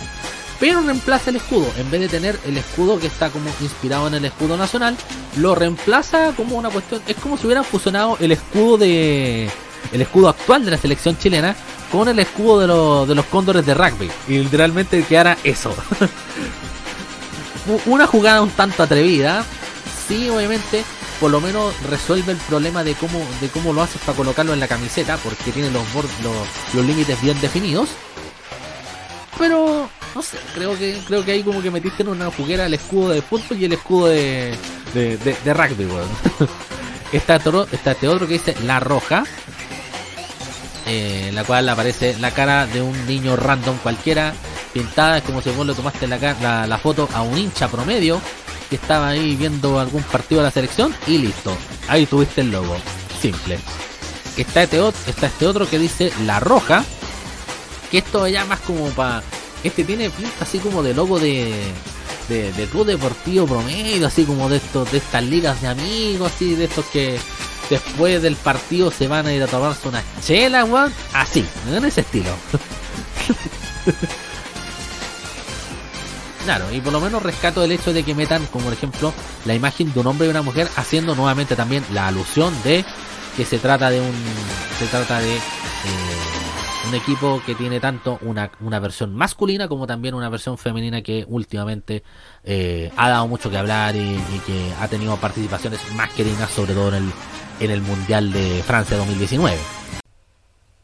pero reemplaza el escudo. En vez de tener el escudo que está como inspirado en el escudo nacional, lo reemplaza como una cuestión. Es como si hubieran fusionado el escudo de. El escudo actual de la selección chilena con el escudo de, de los cóndores de rugby. Y literalmente quedara eso. una jugada un tanto atrevida. Sí, obviamente, por lo menos resuelve el problema de cómo, de cómo lo haces para colocarlo en la camiseta, porque tiene los, los, los límites bien definidos. Pero, no sé, creo que, creo que ahí como que metiste en una juguera el escudo de fútbol y el escudo de, de, rugby, está, está este otro que dice La Roja, eh, en la cual aparece la cara de un niño random cualquiera, pintada, es como si vos le tomaste la, la, foto a un hincha promedio que estaba ahí viendo algún partido de la selección y listo, ahí tuviste el logo, simple. Está este, está este otro que dice La Roja, que esto ya más como para... Este tiene pinta así como de logo de, de, de club deportivo promedio, así como de estos, de estas ligas de amigos, así de estos que después del partido se van a ir a tomarse una chela, weón. Así, en ese estilo. claro, y por lo menos rescato el hecho de que metan, como por ejemplo, la imagen de un hombre y una mujer, haciendo nuevamente también la alusión de que se trata de un. Se trata de. Eh, un equipo que tiene tanto una, una, versión masculina como también una versión femenina que últimamente eh, ha dado mucho que hablar y, que ha tenido participaciones más sobre todo en el, en el Mundial de Francia 2019.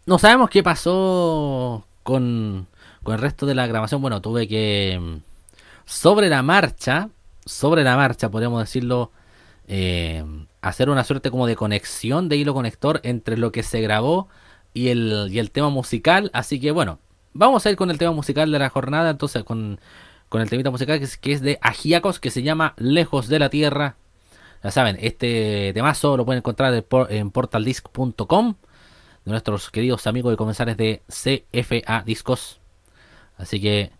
No sabemos qué pasó con, con el resto de la grabación. Bueno, tuve que mm, sobre la marcha, sobre la marcha, podríamos decirlo, eh, hacer una suerte como de conexión de hilo conector entre lo que se grabó y el, y el tema musical. Así que bueno, vamos a ir con el tema musical de la jornada. Entonces, con, con el temita musical que es, de Agiacos, que se llama Lejos de la Tierra. Ya saben, este temazo lo pueden encontrar en portaldisc.com de nuestros queridos amigos y comensales de CFA Discos. Así que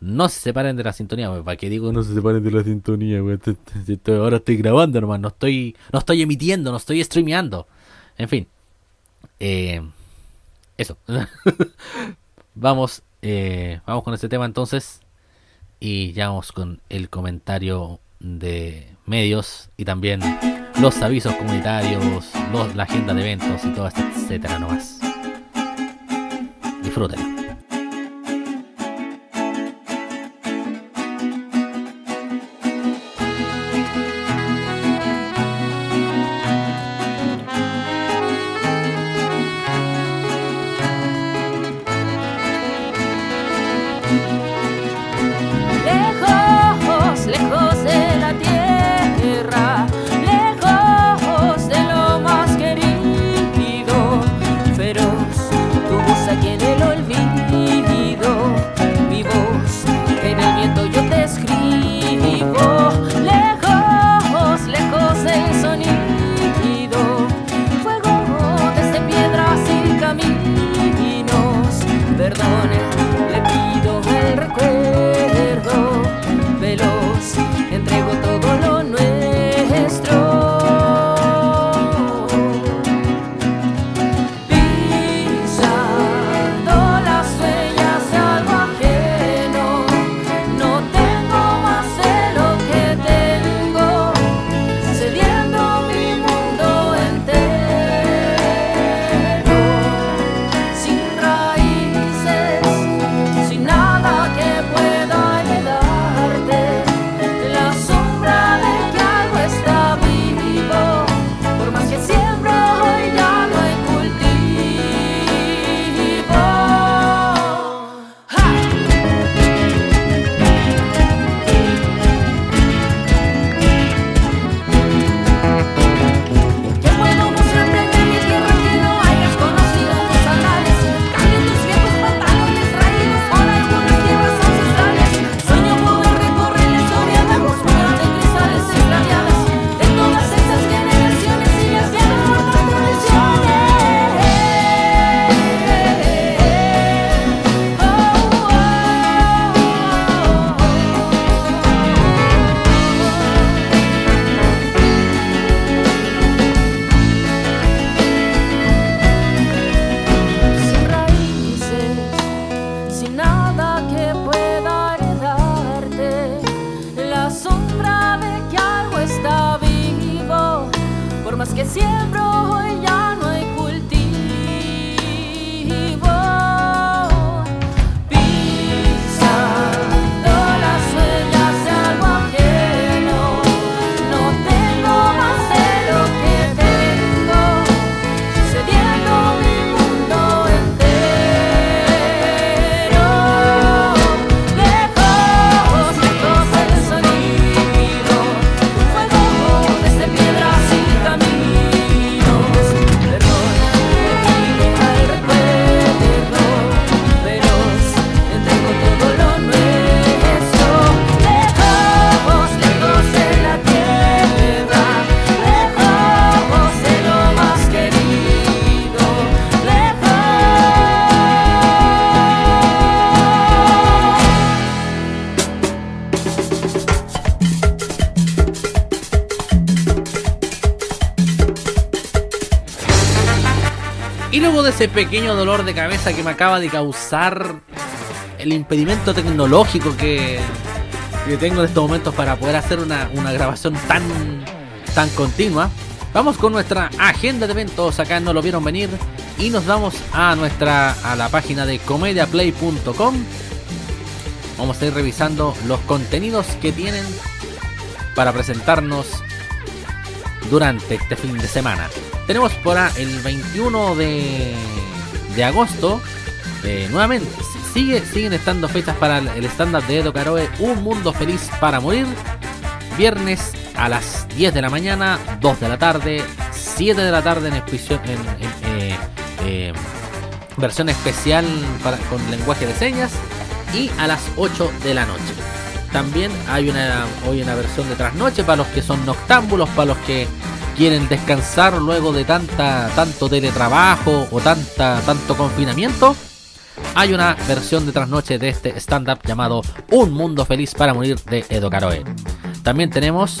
no se separen de la sintonía, ¿Para qué digo no se separen de la sintonía, Ahora estoy grabando, hermano. No estoy, no estoy emitiendo, no estoy streameando. En fin. Eh, eso. vamos, eh, vamos con este tema entonces. Y ya vamos con el comentario de medios y también los avisos comunitarios, la agenda de eventos y todo, etcétera nomás. Disfruten. Ese pequeño dolor de cabeza que me acaba de causar el impedimento tecnológico que, que tengo en estos momentos para poder hacer una, una grabación tan, tan continua. Vamos con nuestra agenda de eventos, acá no lo vieron venir y nos vamos a nuestra a la página de comediaplay.com. Vamos a ir revisando los contenidos que tienen para presentarnos durante este fin de semana. Tenemos por el 21 de, de agosto, eh, nuevamente, sigue, siguen estando fechas para el estándar de Edo Caroe, Un Mundo Feliz para Morir. Viernes a las 10 de la mañana, 2 de la tarde, 7 de la tarde en, eh, eh, versión especial para, con lenguaje de señas y a las 8 de la noche. También hay una, hoy una versión de trasnoche para los que son noctámbulos, para los que quieren descansar luego de tanta, tanto teletrabajo o tanta, tanto confinamiento. Hay una versión de trasnoche de este stand-up llamado Un Mundo Feliz para Morir de Edo Caroe. También tenemos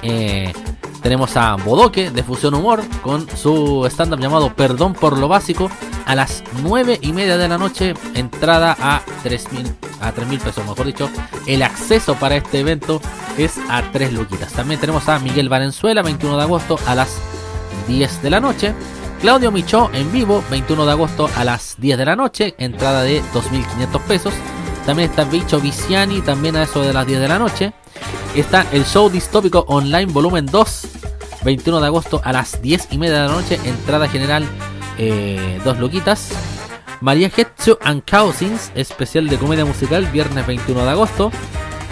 eh, tenemos a Bodoque de Fusión Humor con su stand-up llamado Perdón por lo Básico a las 9 y media de la noche. Entrada a 3 a mil pesos, mejor dicho. El acceso para este evento es a 3 luquitas. También tenemos a Miguel Valenzuela, 21 de agosto a las 10 de la noche. Claudio Michó en vivo, 21 de agosto a las 10 de la noche. Entrada de 2.500 pesos. También está Bicho Viciani, también a eso de las 10 de la noche está el show distópico online volumen 2, 21 de agosto a las 10 y media de la noche, entrada general eh, dos luquitas. María Hetsu and Cousins, especial de comedia musical, viernes 21 de agosto.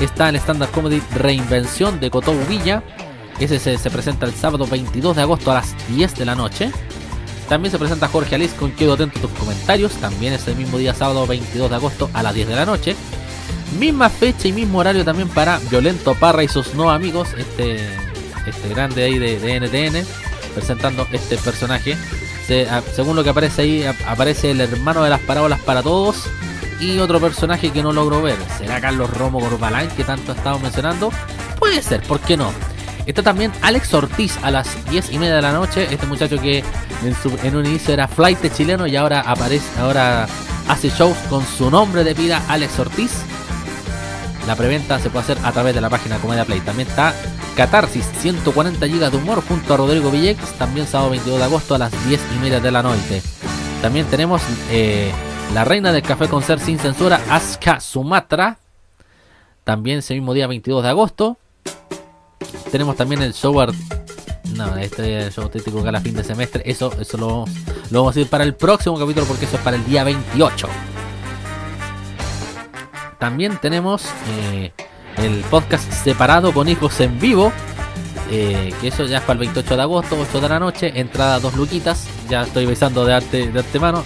Está el stand-up comedy Reinvención de Cotobu Villa. Ese se, presenta el sábado 22 de agosto a las 10 de la noche. También se presenta Jorge Alice con Quedo Atento a tus comentarios. También es el mismo día, sábado 22 de agosto a las 10 de la noche. Misma fecha y mismo horario también para Violento Parra y sus no amigos, este, este grande ahí de, NTN, presentando este personaje. Según lo que aparece ahí, aparece el hermano de las parábolas para todos y otro personaje que no logro ver. ¿Será Carlos Romo Corbalán que tanto ha estado mencionando? Puede ser, ¿por qué no? Está también Alex Ortiz a las 10 y media de la noche. Este muchacho que en, un inicio era flight chileno y ahora aparece, ahora hace shows con su nombre de vida, Alex Ortiz. La preventa se puede hacer a través de la página Comedia Play. También está Catarsis, 140 GB de humor junto a Rodrigo Villex, también sábado 22 de agosto a las 10 y media de la noche. También tenemos eh, La Reina del Café con Ser Sin Censura, Aska Sumatra, también ese mismo día 22 de agosto. Tenemos también el show no, este show típico que a la fin de semestre. Eso, eso lo, lo, vamos a ir para el próximo capítulo porque eso es para el día 28. También tenemos eh, el podcast separado con hijos en vivo. Eh, que eso ya es para el 28 de agosto, 8 de la noche. Entrada dos luquitas. Ya estoy besando de arte de antemano.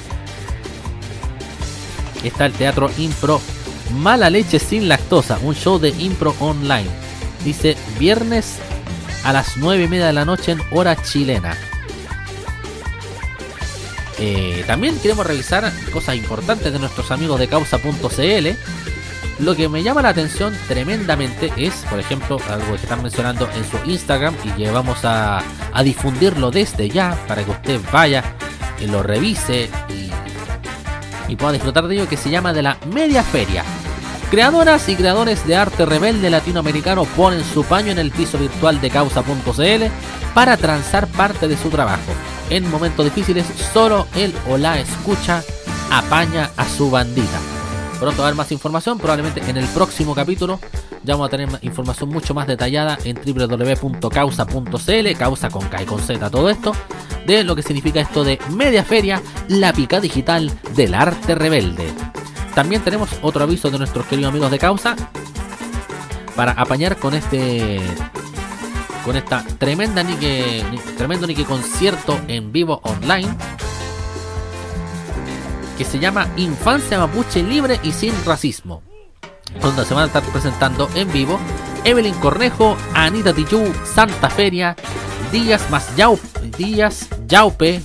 Está el teatro impro Mala leche sin lactosa. Un show de impro online. Dice viernes a las 9 y media de la noche en hora chilena. Eh, también queremos revisar cosas importantes de nuestros amigos de causa.cl lo que me llama la atención tremendamente es, por ejemplo, algo que están mencionando en su Instagram y que vamos a, difundirlo desde ya para que usted vaya y lo revise y, pueda disfrutar de ello, que se llama de la Media Feria. Creadoras y creadores de arte rebelde latinoamericano ponen su paño en el piso virtual de causa.cl para transar parte de su trabajo. En momentos difíciles, solo él o la escucha apaña a su bandita. Pronto va a haber más información, probablemente en el próximo capítulo ya vamos a tener información mucho más detallada en www.causa.cl, causa con K y con Z, todo esto, de lo que significa esto de Media Feria, la pica digital del arte rebelde. También tenemos otro aviso de nuestros queridos amigos de Causa para apañar con este con esta tremenda nique, tremendo nique concierto en vivo online que se llama Infancia Mapuche Libre y Sin Racismo, donde se van a estar presentando en vivo Evelyn Cornejo, Anita Tijú, Santa Feria, Díaz Más Díaz Yaupe,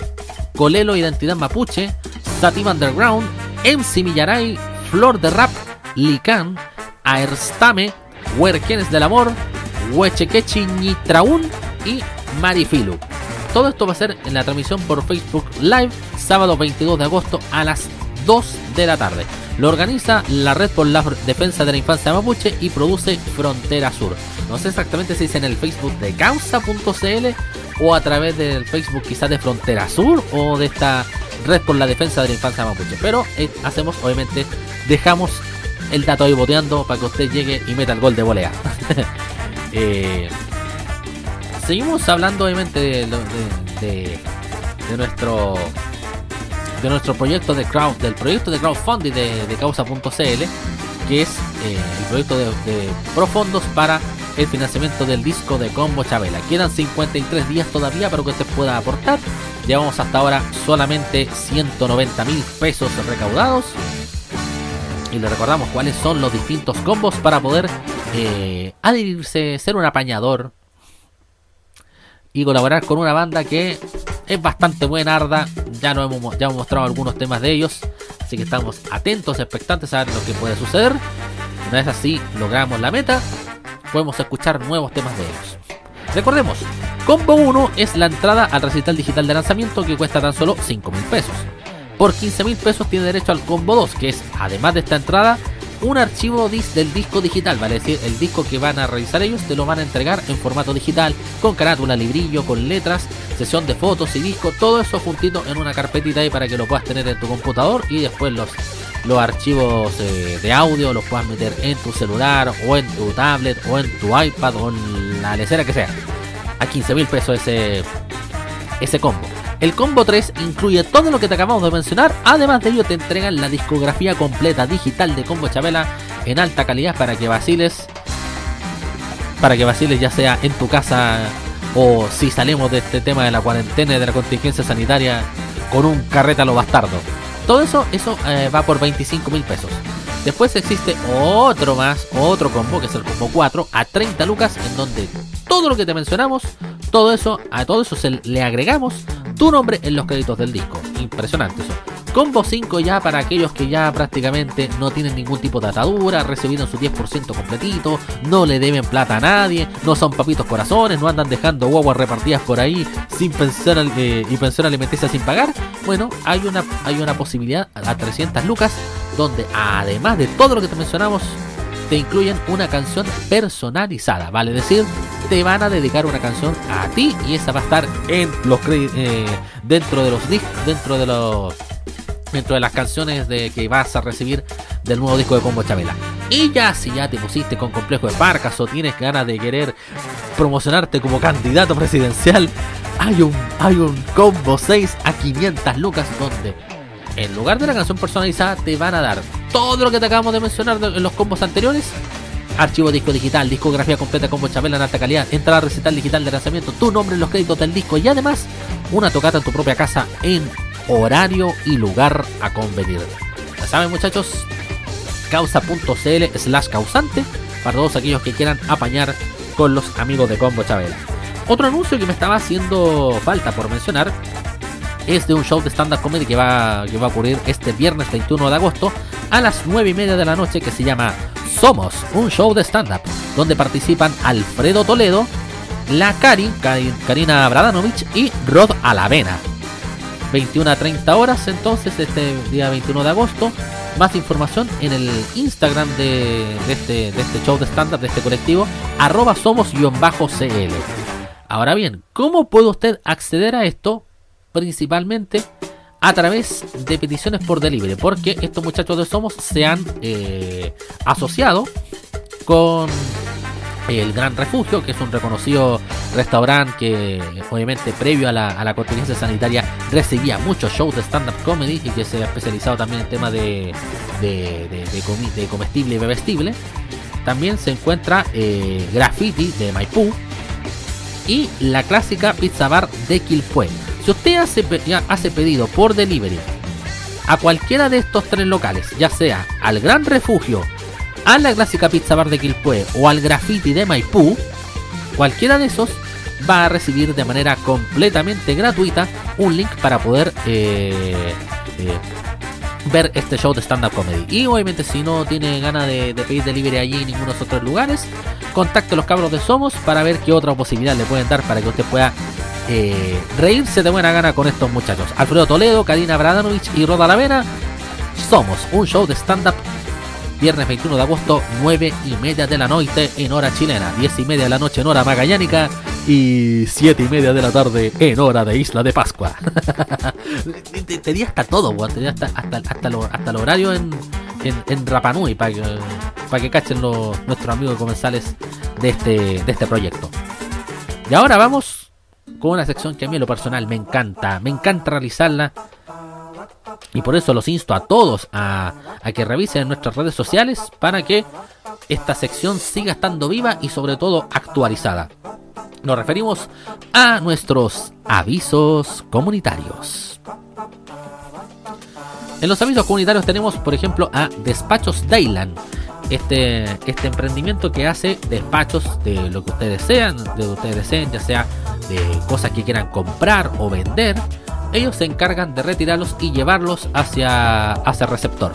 Colelo Identidad Mapuche, Sativa Underground, MC Millaray, Flor de Rap, Lican, Aerstame, Huerquenes del Amor, Huechequechi Nitraún y Marifilu. Todo esto va a ser en la transmisión por Facebook Live, sábado 22 de agosto a las 2 de la tarde. Lo organiza la Red por la Defensa de la Infancia Mapuche y produce Frontera Sur. No sé exactamente si es en el Facebook de causa.cl o a través del Facebook quizás de Frontera Sur o de esta Red por la Defensa de la Infancia Mapuche. Pero eh, hacemos, obviamente, dejamos el dato ahí boteando para que usted llegue y meta el gol de volea. Eh, seguimos hablando obviamente de, de, nuestro de nuestro proyecto de crowd, del proyecto de crowdfunding de, causa.cl, que es eh, el proyecto de, de profundos para el financiamiento del disco de Combo Chabela. Quedan 53 días todavía para que usted pueda aportar. Llevamos hasta ahora solamente 190 mil pesos recaudados. Y le recordamos cuáles son los distintos combos para poder eh, adherirse, ser un apañador y colaborar con una banda que es bastante buena, Arda. Ya, no hemos, ya hemos mostrado algunos temas de ellos. Así que estamos atentos, expectantes a ver lo que puede suceder. Una vez así logramos la meta, podemos escuchar nuevos temas de ellos. Recordemos, Combo 1 es la entrada al recital digital de lanzamiento que cuesta tan solo 5 mil pesos. Por 15 mil pesos tiene derecho al Combo 2, que es, además de esta entrada, un archivo del disco digital, vale decir, el disco que van a realizar ellos te lo van a entregar en formato digital, con carátula, librillo, con letras, sesión de fotos y disco, todo eso juntito en una carpetita ahí para que lo puedas tener en tu computador y después los, los archivos eh, de audio los puedas meter en tu celular o en tu tablet o en tu iPad o en la lecera que sea. A 15 mil pesos ese, ese combo. El combo 3 incluye todo lo que te acabamos de mencionar, además de ello te entregan la discografía completa digital de Combo Chabela en alta calidad para que vaciles para que vaciles ya sea en tu casa o si salimos de este tema de la cuarentena y de la contingencia sanitaria con un carreta lo bastardo. Todo eso, eso eh, va por 25 mil pesos. Después existe otro más, otro combo, que es el combo 4, a 30 lucas, en donde todo lo que te mencionamos, todo eso, a todo eso le agregamos tu nombre en los créditos del disco. Impresionante eso. Combo 5 ya para aquellos que ya prácticamente no tienen ningún tipo de atadura, recibieron su 10% completito, no le deben plata a nadie, no son papitos corazones, no andan dejando guaguas repartidas por ahí sin pensar eh, y pensión alimenticia sin pagar. Bueno, hay una, hay una posibilidad a 300 lucas donde además de todo lo que te mencionamos, te incluyen una canción personalizada, vale decir, te van a dedicar una canción a ti y esa va a estar en los eh, dentro de los discos, dentro de los dentro de las canciones de que vas a recibir del nuevo disco de Combo Chabela. Y ya si ya te pusiste con complejo de parcas o tienes ganas de querer promocionarte como candidato presidencial, hay un, hay un combo 6 a 500 lucas donde en lugar de la canción personalizada te van a dar todo lo que te acabamos de mencionar en los combos anteriores. Archivo disco digital, discografía completa Combo Chabela en alta calidad, entrada recital digital de lanzamiento, tu nombre en los créditos del disco y además una tocata en tu propia casa en horario y lugar a convenir. Ya saben muchachos, causa.cl slash causante para todos aquellos que quieran apañar con los amigos de Combo Chabela. Otro anuncio que me estaba haciendo falta por mencionar es de un show de stand-up comedy que va, que va a ocurrir este viernes 21 de agosto a las 9 y media de la noche que se llama Somos, un show de stand-up, donde participan Alfredo Toledo, la Cari, Karina Bradanovich y Rod Alavena. 21 a 30 horas entonces este día 21 de agosto. Más información en el Instagram de, este, de este show de stand-up, de este colectivo, arroba somos-cl. Ahora bien, ¿cómo puede usted acceder a esto? Principalmente a través de peticiones por delivery, porque estos muchachos de Somos se han eh, asociado con el Gran Refugio, que es un reconocido restaurante que obviamente previo a la, contingencia sanitaria recibía muchos shows de stand-up comedy y que se ha especializado también en temas de, de, comestible y bebestible. También se encuentra eh, Graffiti de Maipú y la clásica Pizza Bar de Quilpué. Si usted hace, pedido por delivery a cualquiera de estos tres locales, ya sea al Gran Refugio, a la clásica pizza bar de Quilpué o al graffiti de Maipú, cualquiera de esos va a recibir de manera completamente gratuita un link para poder eh, eh, ver este show de stand-up comedy. Y obviamente si no tiene ganas de, pedir delivery allí en ninguno de esos otros lugares, contacte a los cabros de Somos para ver qué otra posibilidad le pueden dar para que usted pueda eh, reírse de buena gana con estos muchachos. Alfredo Toledo, Karina Bradanovich y Roda Lavena. Somos un show de stand-up viernes 21 de agosto, 9 y media de la noche en hora chilena, 10 y media de la noche en hora magallánica y 7 y media de la tarde en hora de Isla de Pascua. te, di hasta todo, te di hasta, hasta, hasta, hasta el horario en, en, en Rapanui para que, para que cachen los, nuestros amigos comensales de este, de este proyecto. Y ahora vamos con una sección que a mí en lo personal me encanta, me encanta realizarla y por eso los insto a todos a, que revisen nuestras redes sociales para que esta sección siga estando viva y sobre todo actualizada. Nos referimos a nuestros avisos comunitarios. En los avisos comunitarios tenemos, por ejemplo, a Despachos Dayland. Este, este emprendimiento que hace despachos de lo que ustedes desean, de lo que ustedes deseen, ya sea de cosas que quieran comprar o vender ellos se encargan de retirarlos y llevarlos hacia, hacia el receptor.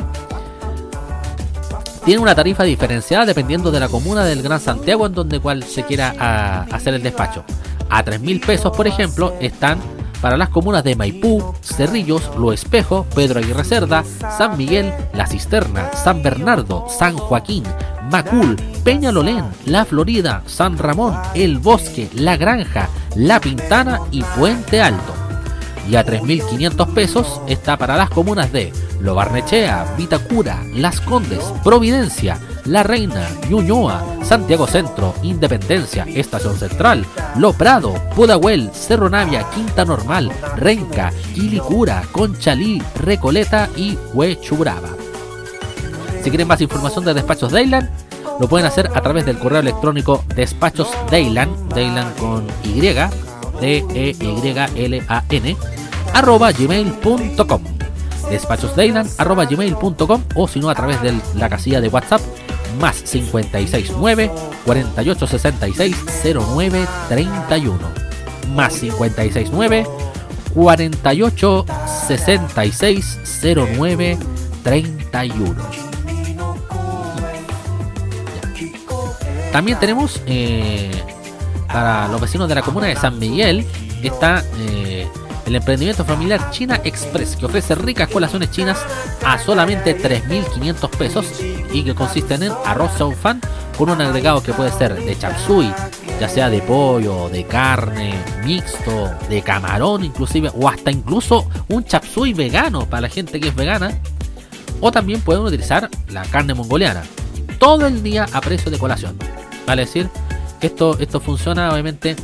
Tiene una tarifa diferenciada dependiendo de la comuna del Gran Santiago en donde cual se quiera hacer el despacho. A 3 mil pesos, por ejemplo, están para las comunas de Maipú, Cerrillos, Lo Espejo, Pedro Aguirre Cerda, San Miguel, La Cisterna, San Bernardo, San Joaquín, Macul, Peñalolén, La Florida, San Ramón, El Bosque, La Granja, La Pintana y Puente Alto y a 3.500 pesos está para las comunas de Lo Barnechea, Vitacura, Las Condes, Providencia, La Reina, Ñuñoa, Santiago Centro, Independencia, Estación Central, Lo Prado, Pudahuel, Cerro Navia, Quinta Normal, Renca, Quilicura, Conchalí, Recoleta y Huechuraba. Si quieren más información de Despachos Dayland, lo pueden hacer a través del correo electrónico despachos Dayland, Dayland con Y, D-E-Y-L-A-N, arroba gmail.com despachosdayland arroba gmail.com o si no a través de la casilla de WhatsApp más 569 4866 0931 más 569 4866 0931 también tenemos eh, para los vecinos de la comuna de San Miguel está eh, el emprendimiento familiar China Express, que ofrece ricas colaciones chinas a solamente 3.500 pesos y que consisten en arroz fan con un agregado que puede ser de chapsui, ya sea de pollo, de carne, mixto, de camarón inclusive, o hasta incluso un chapsui vegano para la gente que es vegana. O también pueden utilizar la carne mongoliana. Todo el día a precio de colación. Vale decir, esto, esto funciona obviamente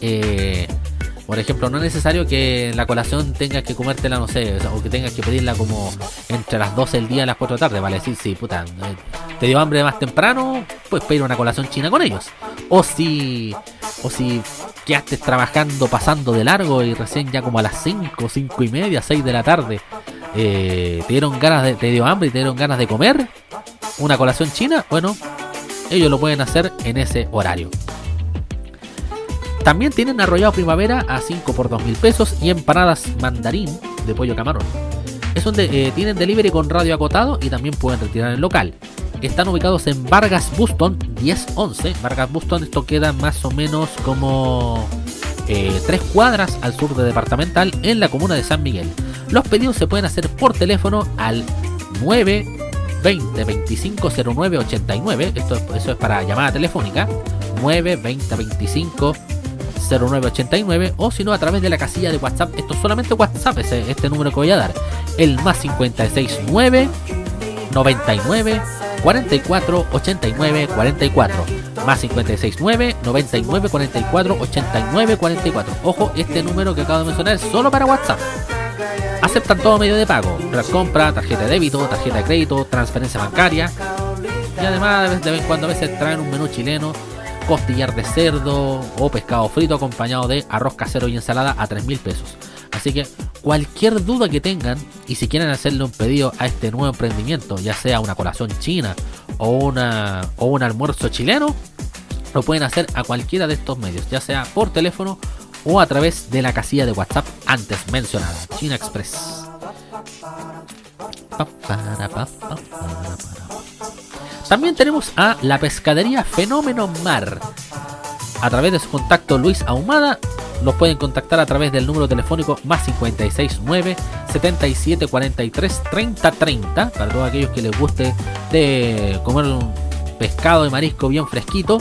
eh, por ejemplo, no es necesario que la colación tengas que comértela, no sé, o que tengas que pedirla como entre las 12 del día y las 4 de la tarde, vale decir, sí, puta, eh, te dio hambre más temprano, pues pedir una colación china con ellos. O si, o si quedaste trabajando pasando de largo y recién ya como a las 5, 5 y media, 6 de la tarde, eh, te dieron ganas de, te dio hambre y te dieron ganas de comer una colación china, bueno, ellos lo pueden hacer en ese horario. También tienen arrollado primavera a 5 por 2 mil pesos y empanadas mandarín de pollo camarón. Es donde eh, tienen delivery con radio acotado y también pueden retirar el local. Están ubicados en Vargas Buston 1011. Vargas Buston, esto queda más o menos como eh, tres cuadras al sur de Departamental en la comuna de San Miguel. Los pedidos se pueden hacer por teléfono al 920 25 09 89. Esto, eso es para llamada telefónica. 920 25 0989 o si no a través de la casilla de WhatsApp. Esto es solamente WhatsApp, este, este número que voy a dar. El más 569 99 44 89 44 más 569 99 44 89 44 ojo este número que acabo de mencionar es solo para WhatsApp aceptan todo medio de pago compra tarjeta de débito tarjeta de crédito transferencia bancaria y además de vez en cuando a veces traen un menú chileno costillar de cerdo o pescado frito acompañado de arroz casero y ensalada a 3 mil pesos. Así que cualquier duda que tengan y si quieren hacerle un pedido a este nuevo emprendimiento, ya sea una colación china o, una, o un almuerzo chileno, lo pueden hacer a cualquiera de estos medios, ya sea por teléfono o a través de la casilla de WhatsApp antes mencionada, China Express. También tenemos a la pescadería Fenómeno Mar. A través de su contacto Luis Ahumada los pueden contactar a través del número telefónico más 569 7743 3030 para todos aquellos que les guste de comer un pescado de marisco bien fresquito.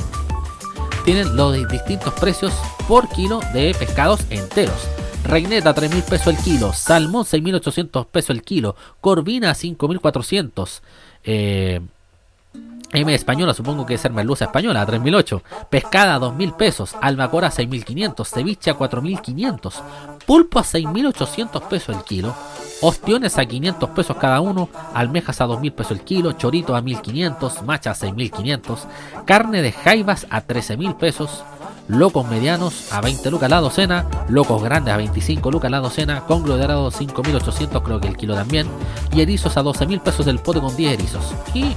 Tienen los distintos precios por kilo de pescados enteros. Reineta 3.000 pesos el kilo, salmón 6.800 pesos el kilo, corvina 5.400, eh, M española, supongo que es merluza española, a 3.008. Pescada a 2.000 pesos. Albacora a 6.500. Ceviche a 4.500. Pulpo a 6.800 pesos el kilo. Ostiones a 500 pesos cada uno. Almejas a 2.000 pesos el kilo. Chorito a 1.500. Macha a 6.500. Carne de jaivas a 13.000 pesos. Locos medianos a 20 lucas la docena. Locos grandes a 25 lucas la docena. Conglo de dorado 5.800 creo que el kilo también. Y erizos a 12.000 pesos el pote con 10 erizos. Y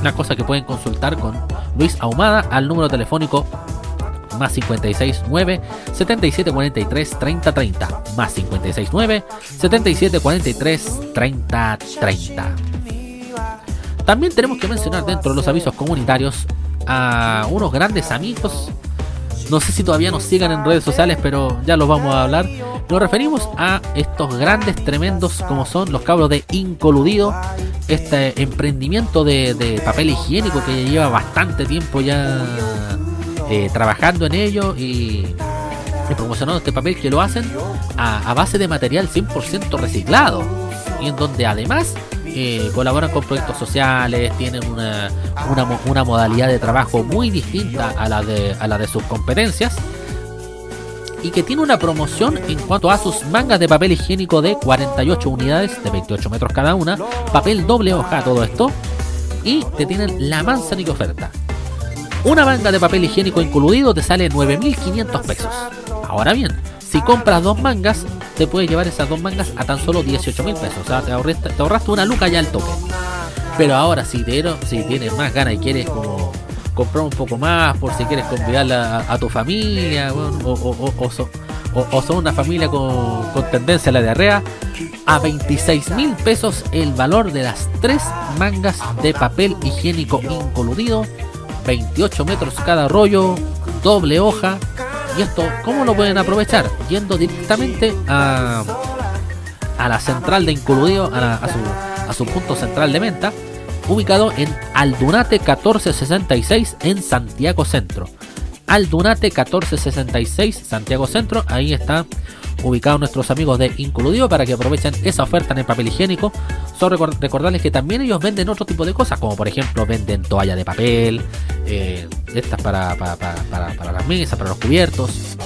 una cosa que pueden consultar con Luis Ahumada al número telefónico más 569 7743 3030 más 569 7743 3030 también tenemos que mencionar dentro de los avisos comunitarios a unos grandes amigos no sé si todavía nos sigan en redes sociales, pero ya los vamos a hablar. Nos referimos a estos grandes, tremendos como son los cabros de Incoludido, este emprendimiento de, papel higiénico que lleva bastante tiempo ya eh, trabajando en ello y, promocionando este papel que lo hacen a, a base de material 100% reciclado y en donde además eh, colaboran con proyectos sociales, tienen una, una, modalidad de trabajo muy distinta a la, de, a la de sus competencias y que tiene una promoción en cuanto a sus mangas de papel higiénico de 48 unidades de 28 metros cada una, papel doble hoja, todo esto, y te tienen la manzana oferta. Una manga de papel higiénico incluido te sale 9.500 pesos. Ahora bien, si compras dos mangas, te puedes llevar esas dos mangas a tan solo 18 mil pesos. O sea, te ahorraste, te ahorraste una luca ya al toque. Pero ahora, si, tienes más ganas y quieres como comprar un poco más, por si quieres convidar a, tu familia, o, o, son una familia con, tendencia a la diarrea, a 26 mil pesos el valor de las tres mangas de papel higiénico incoludido, 28 metros cada rollo, doble hoja, y esto, ¿cómo lo pueden aprovechar? Yendo directamente a, a la central de Incoludido, a, su, a su punto central de venta, ubicado en Aldunate 1466 en Santiago Centro. Aldunate 1466 Santiago Centro, ahí está ubicados nuestros amigos de Includido para que aprovechen esa oferta en el papel higiénico. Solo recordarles que también ellos venden otro tipo de cosas, como por ejemplo venden toalla de papel, eh, estas para, para, para, las mesas, para los cubiertos.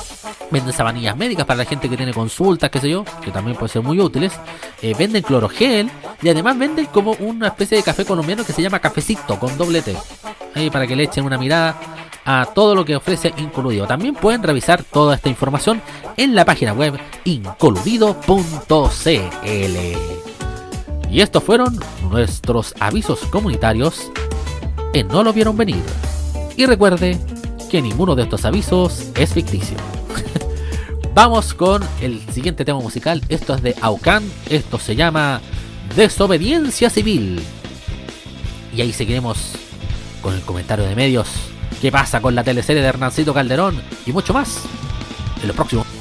Venden sabanillas médicas para la gente que tiene consultas, qué sé yo, que también pueden ser muy útiles. Eh, venden clorogel y además venden como una especie de café colombiano que se llama cafecito con doble T. Ahí para que le echen una mirada a todo lo que ofrece Incoludido. También pueden revisar toda esta información en la página web incoludido.cl. Y estos fueron nuestros avisos comunitarios en No lo vieron venir. Y recuerde que ninguno de estos avisos es ficticio. Vamos con el siguiente tema musical. Esto es de Aucan. Esto se llama Desobediencia Civil. Y ahí seguiremos con el comentario de medios qué pasa con la teleserie de Hernancito Calderón y mucho más en los ideales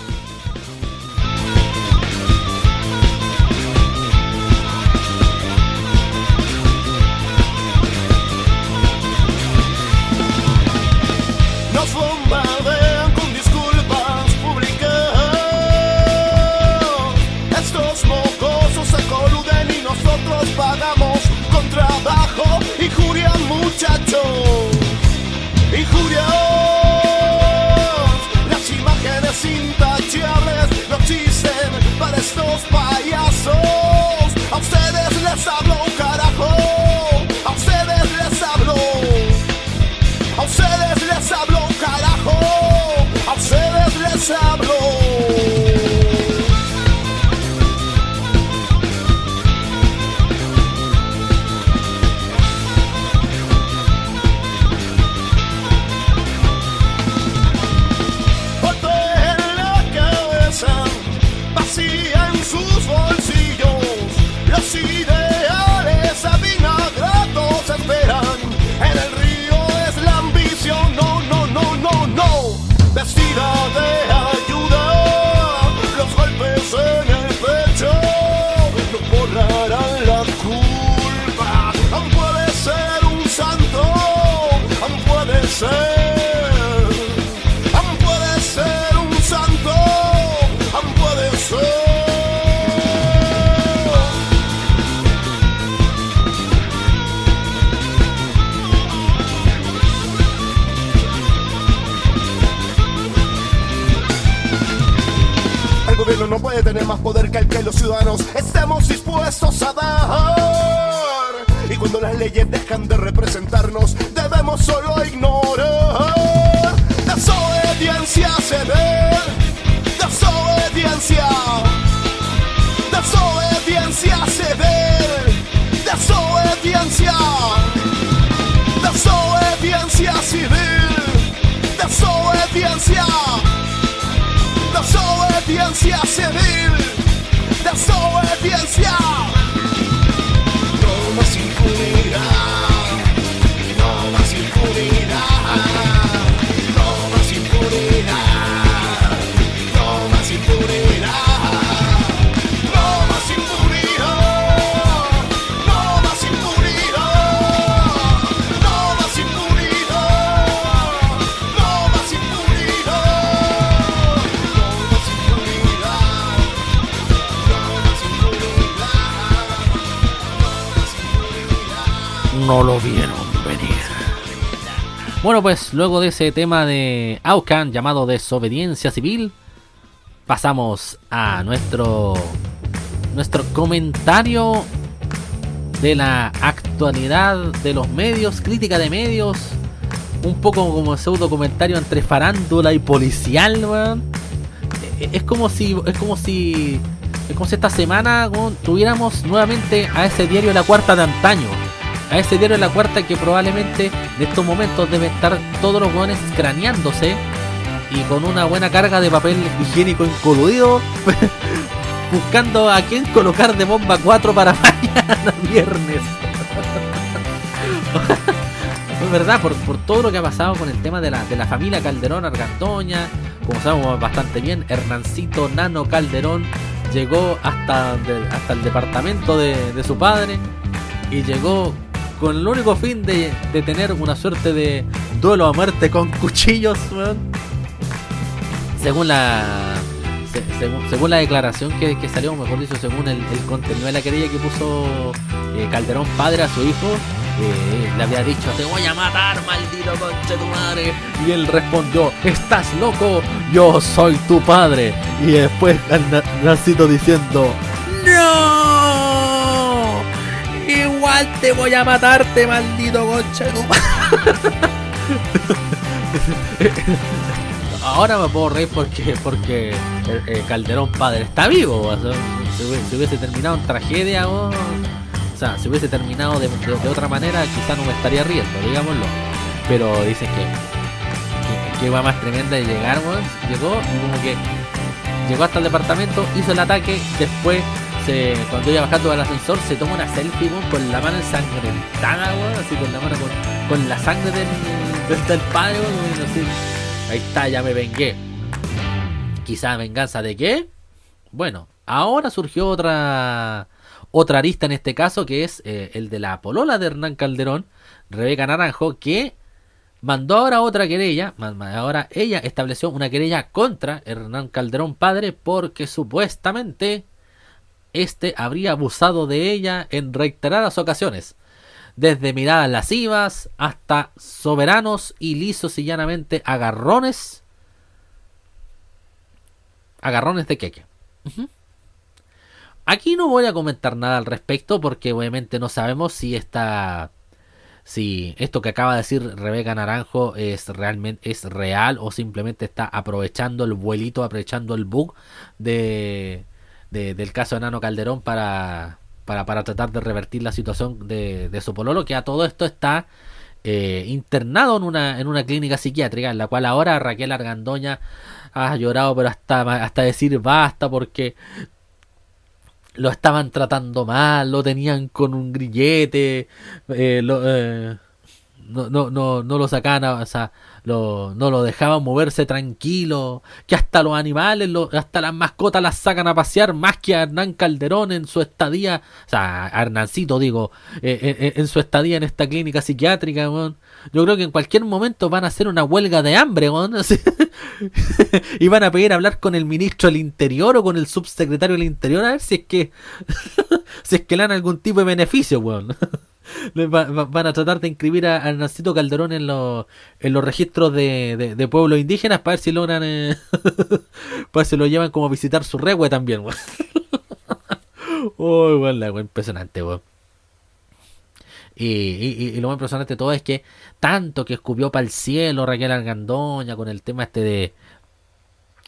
ese tema de Aucan llamado desobediencia civil, pasamos a nuestro nuestro comentario de la actualidad de los medios, crítica de medios, un poco como pseudo comentario entre farándula y policial, weón. Eh, Es como si es como si es como si esta semana tuviéramos nuevamente a ese diario La Cuarta de antaño. A ese diario La Cuarta que probablemente en estos momentos debe estar todos los weones craneándose y con una buena carga de papel higiénico incoluido buscando a quién colocar de bomba 4 para mañana viernes. Es verdad, por, por todo lo que ha pasado con el tema de la, de la familia Calderón Argandoña, como sabemos bastante bien, Hernancito Nano Calderón llegó hasta, de- hasta el departamento de, de su padre y llegó con el único fin de, de tener una suerte de duelo a muerte con cuchillos, weón. Según la se- según, la declaración que, que salió, mejor dicho, según el, contenido de la querella que puso eh, Calderón padre a su hijo, eh, le había dicho, te voy a matar, maldito conche tu madre. Y él respondió, estás loco, yo soy tu padre. Y después Narcito diciendo, no, te voy a matarte, maldito madre. Ahora me puedo reír porque porque eh, eh, Calderón padre está vivo. o si, hubiese, terminado en tragedia o, o sea, si hubiese terminado de, de- de otra manera, quizá no me estaría riendo, digámoslo. Pero dicen que que, que va más tremenda de llegar, weón. Llegó y como que llegó hasta el departamento, hizo el ataque, después cuando iba bajando al ascensor se toma una selfie con la mano ensangrentada, weón, así con la mano con, con la sangre del, del, padre, weón. Ahí está, ya me vengué. Quizá venganza de qué? Bueno, ahora surgió otra otra arista en este caso que es eh, el de la polola de Hernán Calderón, Rebeca Naranjo, que mandó ahora otra querella, ahora ella estableció una querella contra Hernán Calderón padre porque supuestamente este habría abusado de ella en reiteradas ocasiones, desde miradas lascivas hasta soberanos y lisos y llanamente agarrones, agarrones de queque. Aquí no voy a comentar nada al respecto porque obviamente no sabemos si esta si esto que acaba de decir Rebeca Naranjo es realmente es real o simplemente está aprovechando el vuelito, aprovechando el bug de, de- del caso de Nano Calderón para, para, para tratar de revertir la situación de, de su pololo, que a todo esto está eh, internado en una, en una clínica psiquiátrica, en la cual ahora Raquel Argandoña ha llorado, pero hasta, hasta decir basta porque lo estaban tratando mal, lo tenían con un grillete, eh, lo, eh, no, no, no, no lo sacaban, o sea, no lo dejaban moverse tranquilo, que hasta los animales, lo- hasta las mascotas las sacan a pasear más que a Hernán Calderón en su estadía, o sea, a Hernancito digo, eh, eh, eh, en su estadía en esta clínica psiquiátrica. Yo creo que en cualquier momento van a hacer una huelga de hambre, y van a pedir hablar con el ministro del Interior o con el subsecretario del Interior a ver si es que si es que le dan algún tipo de beneficio. van a tratar de inscribir a, a Nacito Calderón en, los en los registros de, de, pueblos indígenas para ver si logran. Eh, para si lo llevan como a visitar su regüe también. Uy, weón, impresionante, weón. Y, lo más impresionante de todo es que tanto que escupió para el cielo Raquel Argandoña con el tema este de.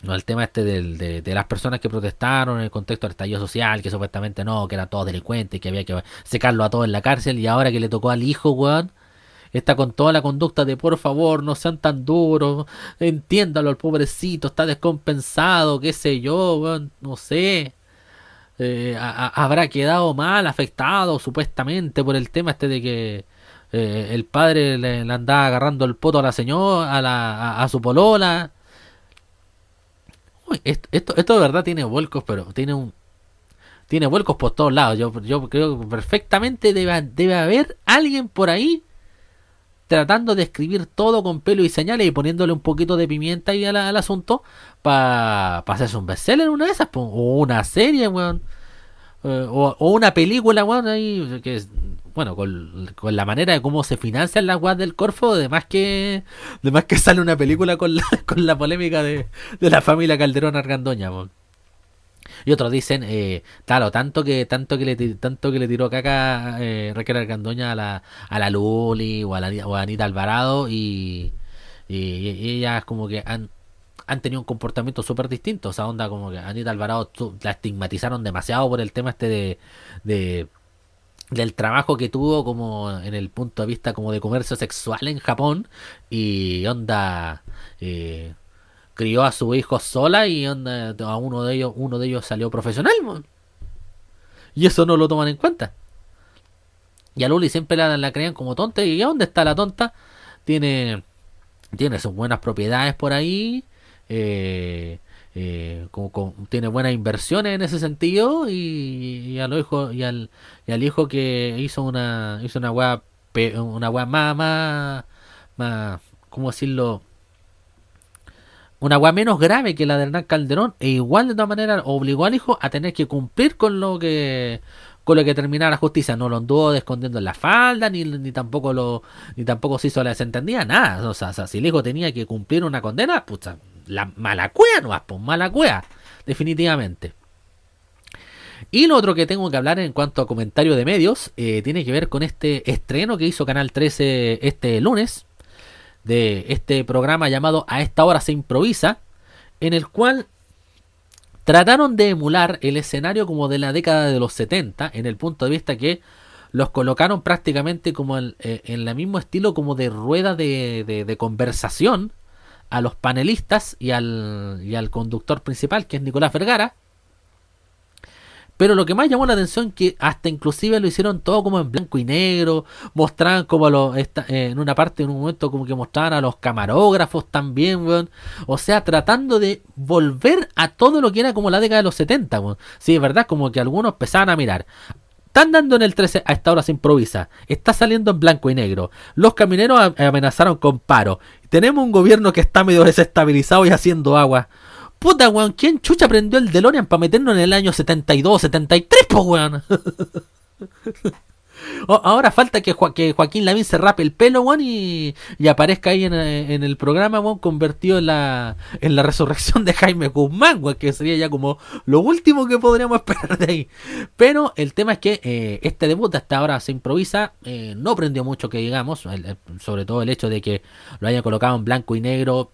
No, el tema este de, de, las personas que protestaron en el contexto del estallido social, que supuestamente no, que eran todos delincuentes, que había que secarlo a todos en la cárcel, y ahora que le tocó al hijo, weón, está con toda la conducta de por favor, no sean tan duros, entiéndalo, el pobrecito está descompensado, qué sé yo, no sé. Eh, habrá quedado mal, afectado supuestamente por el tema este de que eh, el padre le, andaba agarrando el poto a la señora, a, la, a, su polola. Esto, de verdad tiene vuelcos, pero tiene un tiene vuelcos por todos lados. Yo, yo creo que perfectamente debe, debe haber alguien por ahí tratando de escribir todo con pelo y señales y poniéndole un poquito de pimienta ahí al, asunto para pa hacerse un bestseller una de esas, o una serie, weón. Eh, o, una película, weón, bueno, con, la manera de cómo se financian las weas del Corfo, además que, además que sale una película con la, con la polémica de, de la familia Calderón Argandoña. Y otros dicen, eh, tanto que, tanto que le tanto que le tiró caca eh, Raquel Argandoña a la, a la Luli o a, la, a Anita Alvarado y, y, ellas como que han, han tenido un comportamiento súper distinto. O sea, onda como que Anita Alvarado la estigmatizaron demasiado por el tema este de, de del trabajo que tuvo como en el punto de vista como de comercio sexual en Japón y onda eh, crió a su hijo sola y a uno de ellos, uno de ellos salió profesional. Y eso no lo toman en cuenta. Y a Luli siempre la, la creían como tonta. ¿Y dónde está la tonta? Tiene, tiene sus buenas propiedades por ahí. Eh, eh, como, tiene buenas inversiones en ese sentido. Y, al hijo, y, al, hijo que hizo una hizo una weá una más, más, más, ¿cómo decirlo? una weá menos grave que la de Hernán Calderón e igual de todas maneras obligó al hijo a tener que cumplir con lo que con lo que terminara la justicia no lo anduvo escondiendo en la falda ni, ni tampoco lo ni tampoco se hizo la desentendida nada o sea, si el hijo tenía que cumplir una condena pues la mala cuea no pues mala cuea definitivamente. Y lo otro que tengo que hablar en cuanto a comentario de medios eh, tiene que ver con este estreno que hizo Canal 13 este lunes de este programa llamado A esta hora se improvisa, en el cual trataron de emular el escenario como de la década de los 70, en el punto de vista que los colocaron prácticamente como en, eh, en el mismo estilo como de rueda de, conversación a los panelistas y al, y al conductor principal, que es Nicolás Vergara, pero lo que más llamó la atención que hasta inclusive lo hicieron todo como en blanco y negro, mostraban como lo, eh, en una parte, en un momento como que mostraban a los camarógrafos también. O sea, tratando de volver a todo lo que era como la década de los 70, weón. Sí, es verdad, como que algunos empezaban a mirar. Están dando en el 13, a esta hora se improvisa. Está saliendo en blanco y negro. Los camineros amenazaron con paro. Tenemos un gobierno que está medio desestabilizado y haciendo agua. Puta, weón, ¿quién chucha prendió el DeLorean para meternos en el año 72, 73, po, weón? Ahora falta que, Joaquín Lavín se rape el pelo, weón, y, aparezca ahí en, el programa, weón, convertido en la, en la resurrección de Jaime Guzmán, weón, que sería ya como lo último que podríamos esperar de ahí. Pero el tema es que eh, este debut hasta ahora se improvisa, eh, no prendió mucho que digamos, sobre todo el hecho de que lo hayan colocado en blanco y negro,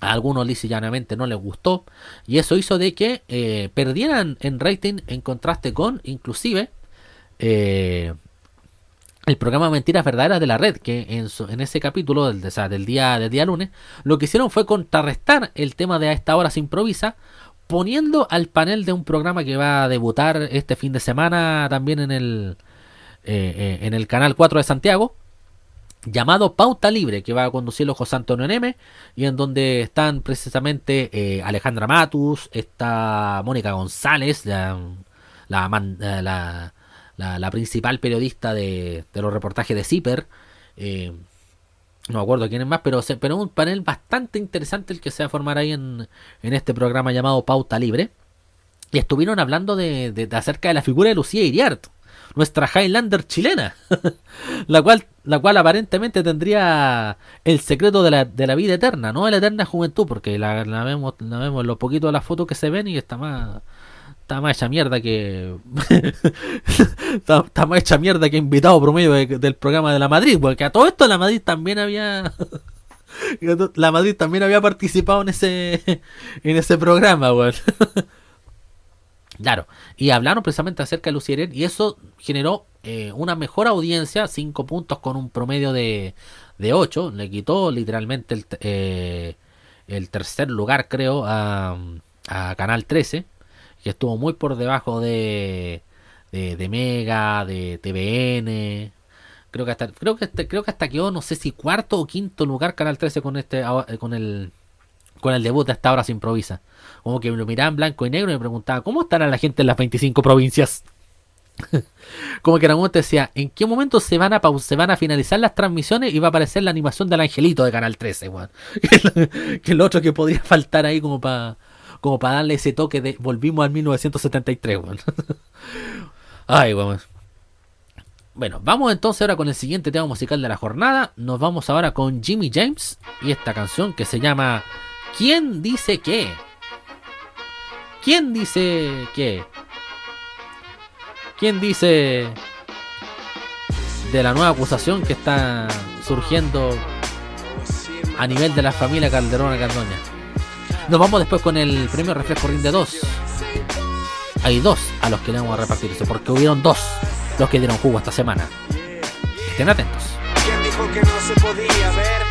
a algunos lisa llanamente no les gustó y eso hizo de que eh, perdieran en rating en contraste con inclusive eh, el programa Mentiras Verdaderas de la Red, que en, en ese capítulo del, día, del día lunes, lo que hicieron fue contrarrestar el tema de a esta hora se improvisa, poniendo al panel de un programa que va a debutar este fin de semana también en el, eh, en el canal 4 de Santiago, llamado Pauta Libre, que va a conducirlo José Antonio Neme, y en donde están precisamente eh, Alejandra Matus, está Mónica González, la, principal periodista de, los reportajes de CIPER, eh, no acuerdo quién es más, pero, pero un panel bastante interesante el que se va a formar ahí en, en este programa llamado Pauta Libre. Y estuvieron hablando de, de, acerca de la figura de Lucía Iriart. nuestra Highlander chilena, la cual la cual aparentemente tendría el secreto de la, de la vida eterna, no de la eterna juventud, porque la, la vemos la vemos en los poquitos de las fotos que se ven y está más está más hecha mierda que está, más hecha mierda que invitado promedio de- del programa de la Madrid, porque a todo esto la Madrid también había la Madrid también había participado en ese en ese programa. Claro, y hablaron precisamente acerca de Lucierel y eso generó eh, una mejor audiencia, 5 puntos con un promedio de, de 8, le quitó literalmente el, eh, el tercer lugar creo a, a Canal 13, que estuvo muy por debajo de, de, de Mega, de TVN, creo que hasta creo que hasta- creo que hasta quedó no sé si cuarto o quinto lugar Canal 13 con este ahora- con el con el debut de esta hora se improvisa. Como que me lo miraba blanco y negro y me preguntaba, ¿cómo estará la gente en las 25 provincias? Como que en algún momento decía, ¿en qué momento se van a se van a finalizar las transmisiones y va a aparecer la animación del angelito de Canal 13, weón? que es lo otro que podría faltar ahí como para como para darle ese toque de volvimos al 1973, weón. Ay, weón. Bueno, vamos entonces ahora con el siguiente tema musical de la jornada. Nos vamos ahora con Jimmy James y esta canción que se llama ¿Quién dice qué? ¿Quién dice qué? ¿Quién dice de la nueva acusación que está surgiendo a nivel de la familia Calderón Cardoña? Nos vamos después con el premio Refresco Rinde 2. Hay dos a los que le vamos a repartir eso, porque hubieron dos los que dieron jugo esta semana. Estén atentos. ¿Quién dijo que no se podía ver?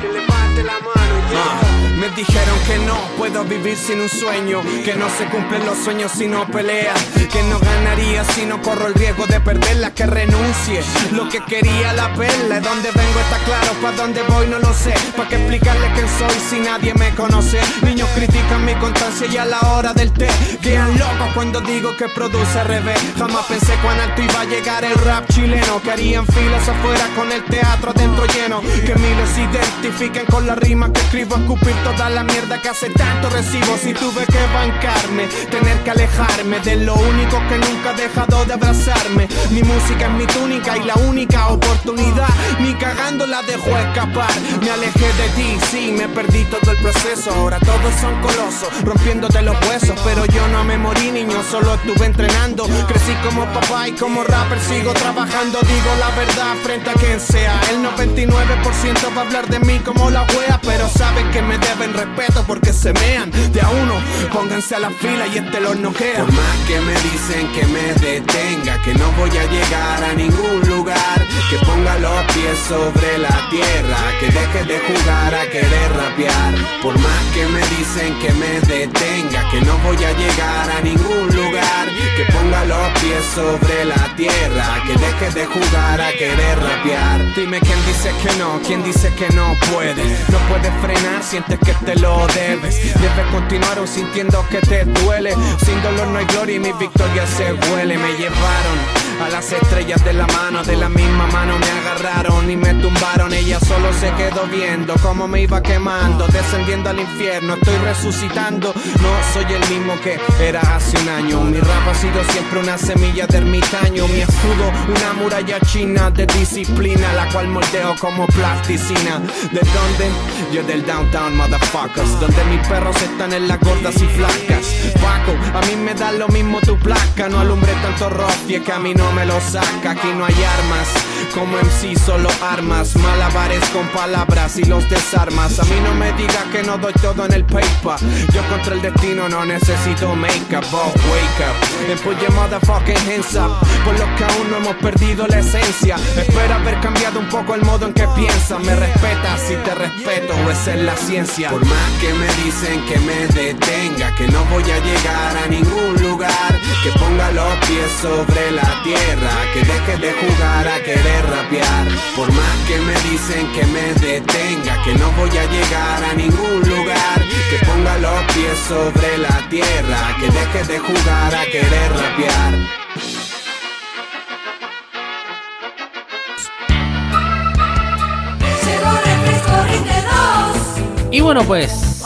Que levante la mano Ah, me dijeron que no puedo vivir sin un sueño, que no se cumplen los sueños si no pelea, que no ganaría si no corro el riesgo de perderla, que renuncie. Lo que quería la perla, de dónde vengo está claro, para dónde voy no lo sé, para qué explicarle quién soy si nadie me conoce. Niños critican mi constancia y a la hora del té, quedan locos cuando digo que produce al revés. Jamás pensé cuán alto iba a llegar el rap chileno, que harían filas afuera con el teatro adentro lleno, que miles se identifiquen con la rima que escribo, escupir toda la mierda que hace tanto recibo. Si tuve que bancarme, tener que alejarme de lo único que nunca ha dejado de abrazarme. Mi música es mi túnica y la única oportunidad, ni cagando la dejo escapar. Me alejé de ti, sí, me perdí todo el proceso. Ahora todos son colosos, rompiéndote los huesos. Pero yo no me morí, niño, solo estuve entrenando. Crecí como papá y como rapper sigo trabajando. Digo la verdad frente a quien sea. El 99% va a hablar de mí como la wea, pero saben que me deben respeto porque se mean de a uno. Pónganse a la fila y este los noquea. Por más que me dicen que me detenga, que no voy a llegar a ningún lugar, que ponga los pies sobre la tierra, que deje de jugar a querer rapear. Por más que me dicen que me detenga, que no voy a llegar a ningún lugar, que ponga los pies sobre la tierra, que deje de jugar a querer rapear. Dime quién dice que no, quién dice que no puede. No puedes frenar, sientes que te lo debes. Debes continuar aún sintiendo que te duele. Sin dolor no hay gloria y mi victoria se huele. Me llevaron a las estrellas de la mano, de la misma mano me agarraron y me tumbaron. Ella solo se quedó viendo cómo me iba quemando, descendiendo al infierno. Estoy resucitando, no soy el mismo que era hace un año. Mi rap ha sido siempre una semilla de ermitaño. Mi escudo, una muralla china de disciplina, la cual moldeo como plasticina. ¿De dónde? Yo del downtown, motherfuckers. Donde mis perros están en las gordas y flacas. Paco, a mí me da lo mismo tu placa. No alumbre tanto es que a mí no me lo saca. Aquí no hay armas. Como MC solo armas, malabares con palabras y los desarmas. A mí no me digas que no doy todo en el paper. Yo contra el destino no necesito make-up, oh, wake up. And put your motherfucking hands up. Por los que aún no hemos perdido la esencia. Espero haber cambiado un poco el modo en que piensas. Me respetas si te respeto, esa la ciencia. Por más que me dicen que me detenga, que no voy a llegar a ningún lugar. Que ponga los pies sobre la tierra, que deje de jugar a querer rapear. Por más que me dicen que me detenga, que no voy a llegar a ningún lugar. Que ponga los pies sobre la tierra, que deje de jugar a querer rapear. Y bueno, pues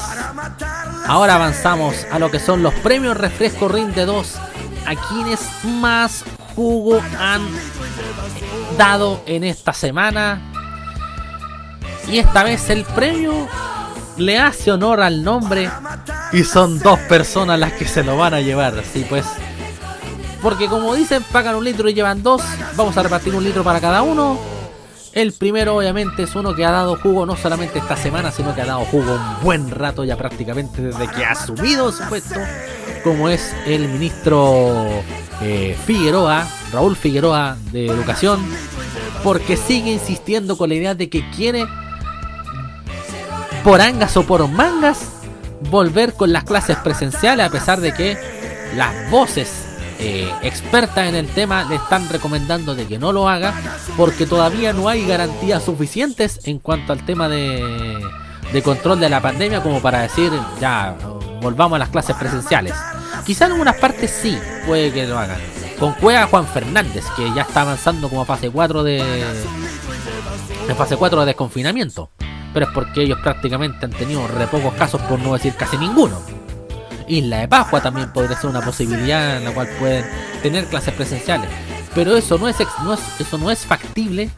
ahora avanzamos a lo que son los premios Refresco Rinde 2 a quienes más jugo han dado en esta semana. Y esta vez el premio le hace honor al nombre. Y son dos personas las que se lo van a llevar. Así pues. Porque como dicen, pagan un litro y llevan dos. Vamos a repartir un litro para cada uno. El primero obviamente es uno que ha dado jugo no solamente esta semana, sino que ha dado jugo un buen rato ya prácticamente desde que ha asumido su puesto, como es el ministro eh, Figueroa, Raúl Figueroa de Educación, porque sigue insistiendo con la idea de que quiere, por angas o por mangas, volver con las clases presenciales, a pesar de que las voces eh, expertas en el tema le están recomendando de que no lo haga porque todavía no hay garantías suficientes en cuanto al tema de, de control de la pandemia como para decir ya volvamos a las clases presenciales. Quizá en algunas partes sí puede que lo hagan. Con Cueva Juan Fernández, que ya está avanzando como fase 4 de. En fase 4 de desconfinamiento. Pero es porque ellos prácticamente han tenido re pocos casos, por no decir casi ninguno. Isla de Pascua también podría ser una posibilidad en la cual pueden tener clases presenciales. Pero eso no es, no es, eso no es factible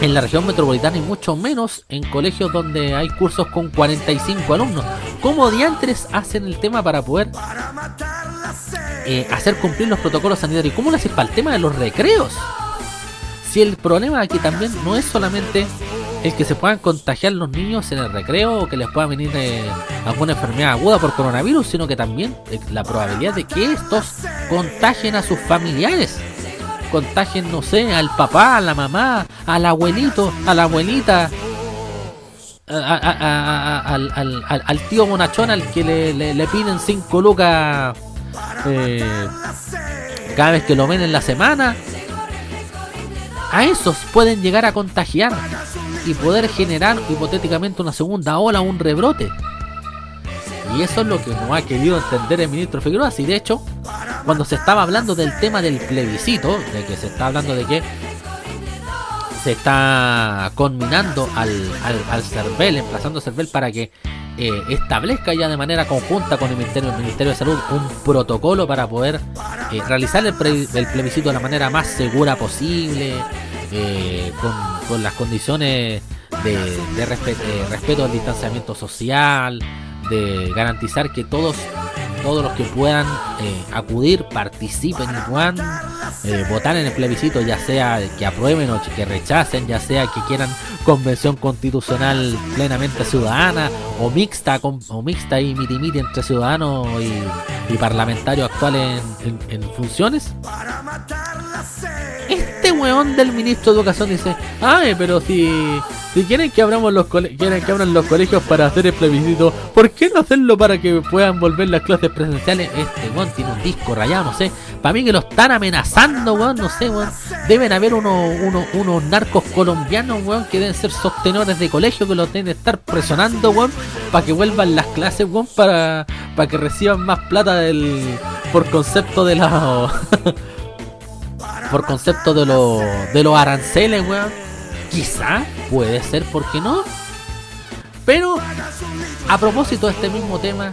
en la región metropolitana y mucho menos en colegios donde hay cursos con 45 alumnos. ¿Cómo diantres hacen el tema para poder eh, hacer cumplir los protocolos sanitarios? ¿Cómo lo hacen para el tema de los recreos? Si el problema aquí también no es solamente el que se puedan contagiar los niños en el recreo o que les pueda venir eh, alguna enfermedad aguda por coronavirus, sino que también eh, la probabilidad de que estos contagien a sus familiares. Contagien, no sé, al papá, a la mamá, al abuelito, a la abuelita, al, tío monachón al que le, piden 5 lucas eh, cada vez que lo ven en la semana. A esos pueden llegar a contagiar y poder generar hipotéticamente una segunda ola, un rebrote. Y eso es lo que no ha querido entender el ministro Figueroa. Si de hecho, cuando se estaba hablando del tema del plebiscito, de que se está hablando de que se está conminando al, al, CERVEL, emplazando CERVEL para que eh, establezca ya de manera conjunta con el Ministerio, de Salud un protocolo para poder eh, realizar el, el, plebiscito de la manera más segura posible, eh, con, las condiciones de, respeto al distanciamiento social, de garantizar que todos todos los que puedan eh, acudir participen y puedan eh, votar en el plebiscito, ya sea que aprueben o que rechacen, ya sea que quieran convención constitucional plenamente ciudadana o mixta o mixta y miti, entre ciudadanos y, parlamentario actual en funciones. Este weón del ministro de Educación dice, ay, pero si, si quieren que abramos los quieren que abran los colegios para hacer el plebiscito, ¿por qué no hacerlo para que puedan volver las clases presenciales? Este weón tiene un disco rayado, no sé. Para mí que lo están amenazando, weón, no sé, weón. Deben haber unos, unos, narcos colombianos, weón, que deben ser sostenedores de colegio que los deben estar presionando, weón, para que vuelvan las clases, weón, para, para que reciban más plata del por concepto de la por concepto de, lo, de los aranceles, weón. Quizá puede ser, ¿por qué no? Pero a propósito de este mismo tema,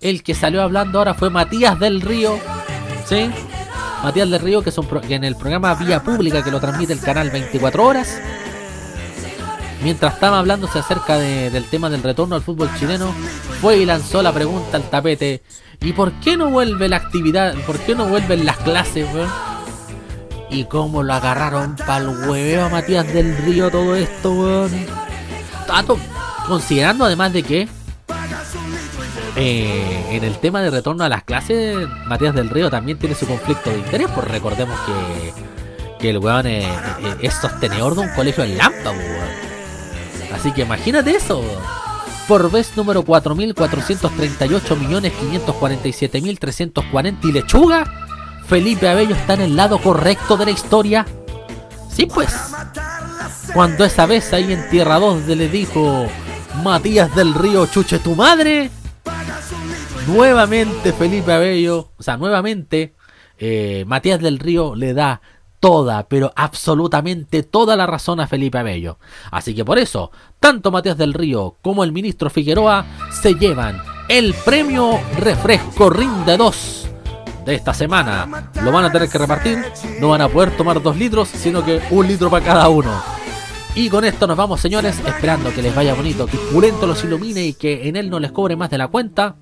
el que salió hablando ahora fue Matías del Río, ¿sí? Matías del Río, que, son que en el programa Vía Pública que lo transmite el canal 24 horas. Mientras estaba hablándose acerca del tema del retorno al fútbol chileno, fue y lanzó la pregunta al tapete: ¿y por qué no vuelve la actividad? ¿Por qué no vuelven las clases, weón? Y cómo lo agarraron pa'l hueveo a Matías del Río todo esto, weón. Tato, considerando además de que eh, en el tema de retorno a las clases, Matías del Río también tiene su conflicto de interés, pues recordemos que, que el weón es, sostenedor de un colegio en Lampa, weón. Así que imagínate eso, Por vez número 4.438.547.340 y lechuga Felipe Abello está en el lado correcto de la historia. Sí, pues. Cuando esa vez ahí en Tierra 2 le dijo Matías del Río Chuche tu madre. Nuevamente Felipe Abello, o sea, nuevamente eh, Matías del Río le da toda, pero absolutamente toda la razón a Felipe Abello. Así que por eso, tanto Matías del Río como el ministro Figueroa se llevan el premio Refresco Rinde 2 de esta semana. Lo van a tener que repartir, no van a poder tomar dos litros, sino que un litro para cada uno. Y con esto nos vamos, señores, esperando que les vaya bonito, que Pulento los ilumine y que en él no les cobre más de la cuenta.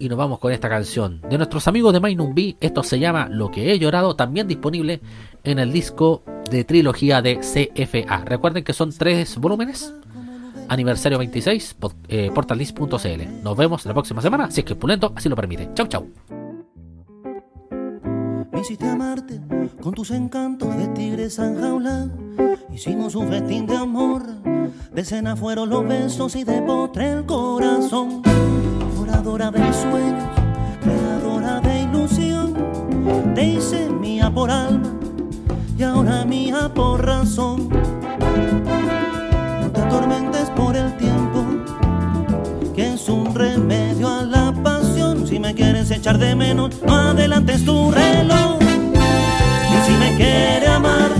Y nos vamos con esta canción de nuestros amigos de Mainumbi. Esto se llama Lo que he llorado, también disponible en el disco de trilogía de CFA. Recuerden que son tres volúmenes. Aniversario 26, pod- eh, portaldisc.cl. Nos vemos la próxima semana, si es que Pulento así lo permite. Chau, chau. Me hiciste amarte con tus encantos de tigres enjaulados. Hicimos un festín de amor. De cena fueron los besos y de potre el corazón. Devoradora de sueños, creadora de ilusión. Te hice mía por alma y ahora mía por razón. No te atormentes por el tiempo, me quieres echar de menos, no adelantes tu reloj. Y si me quiere amar,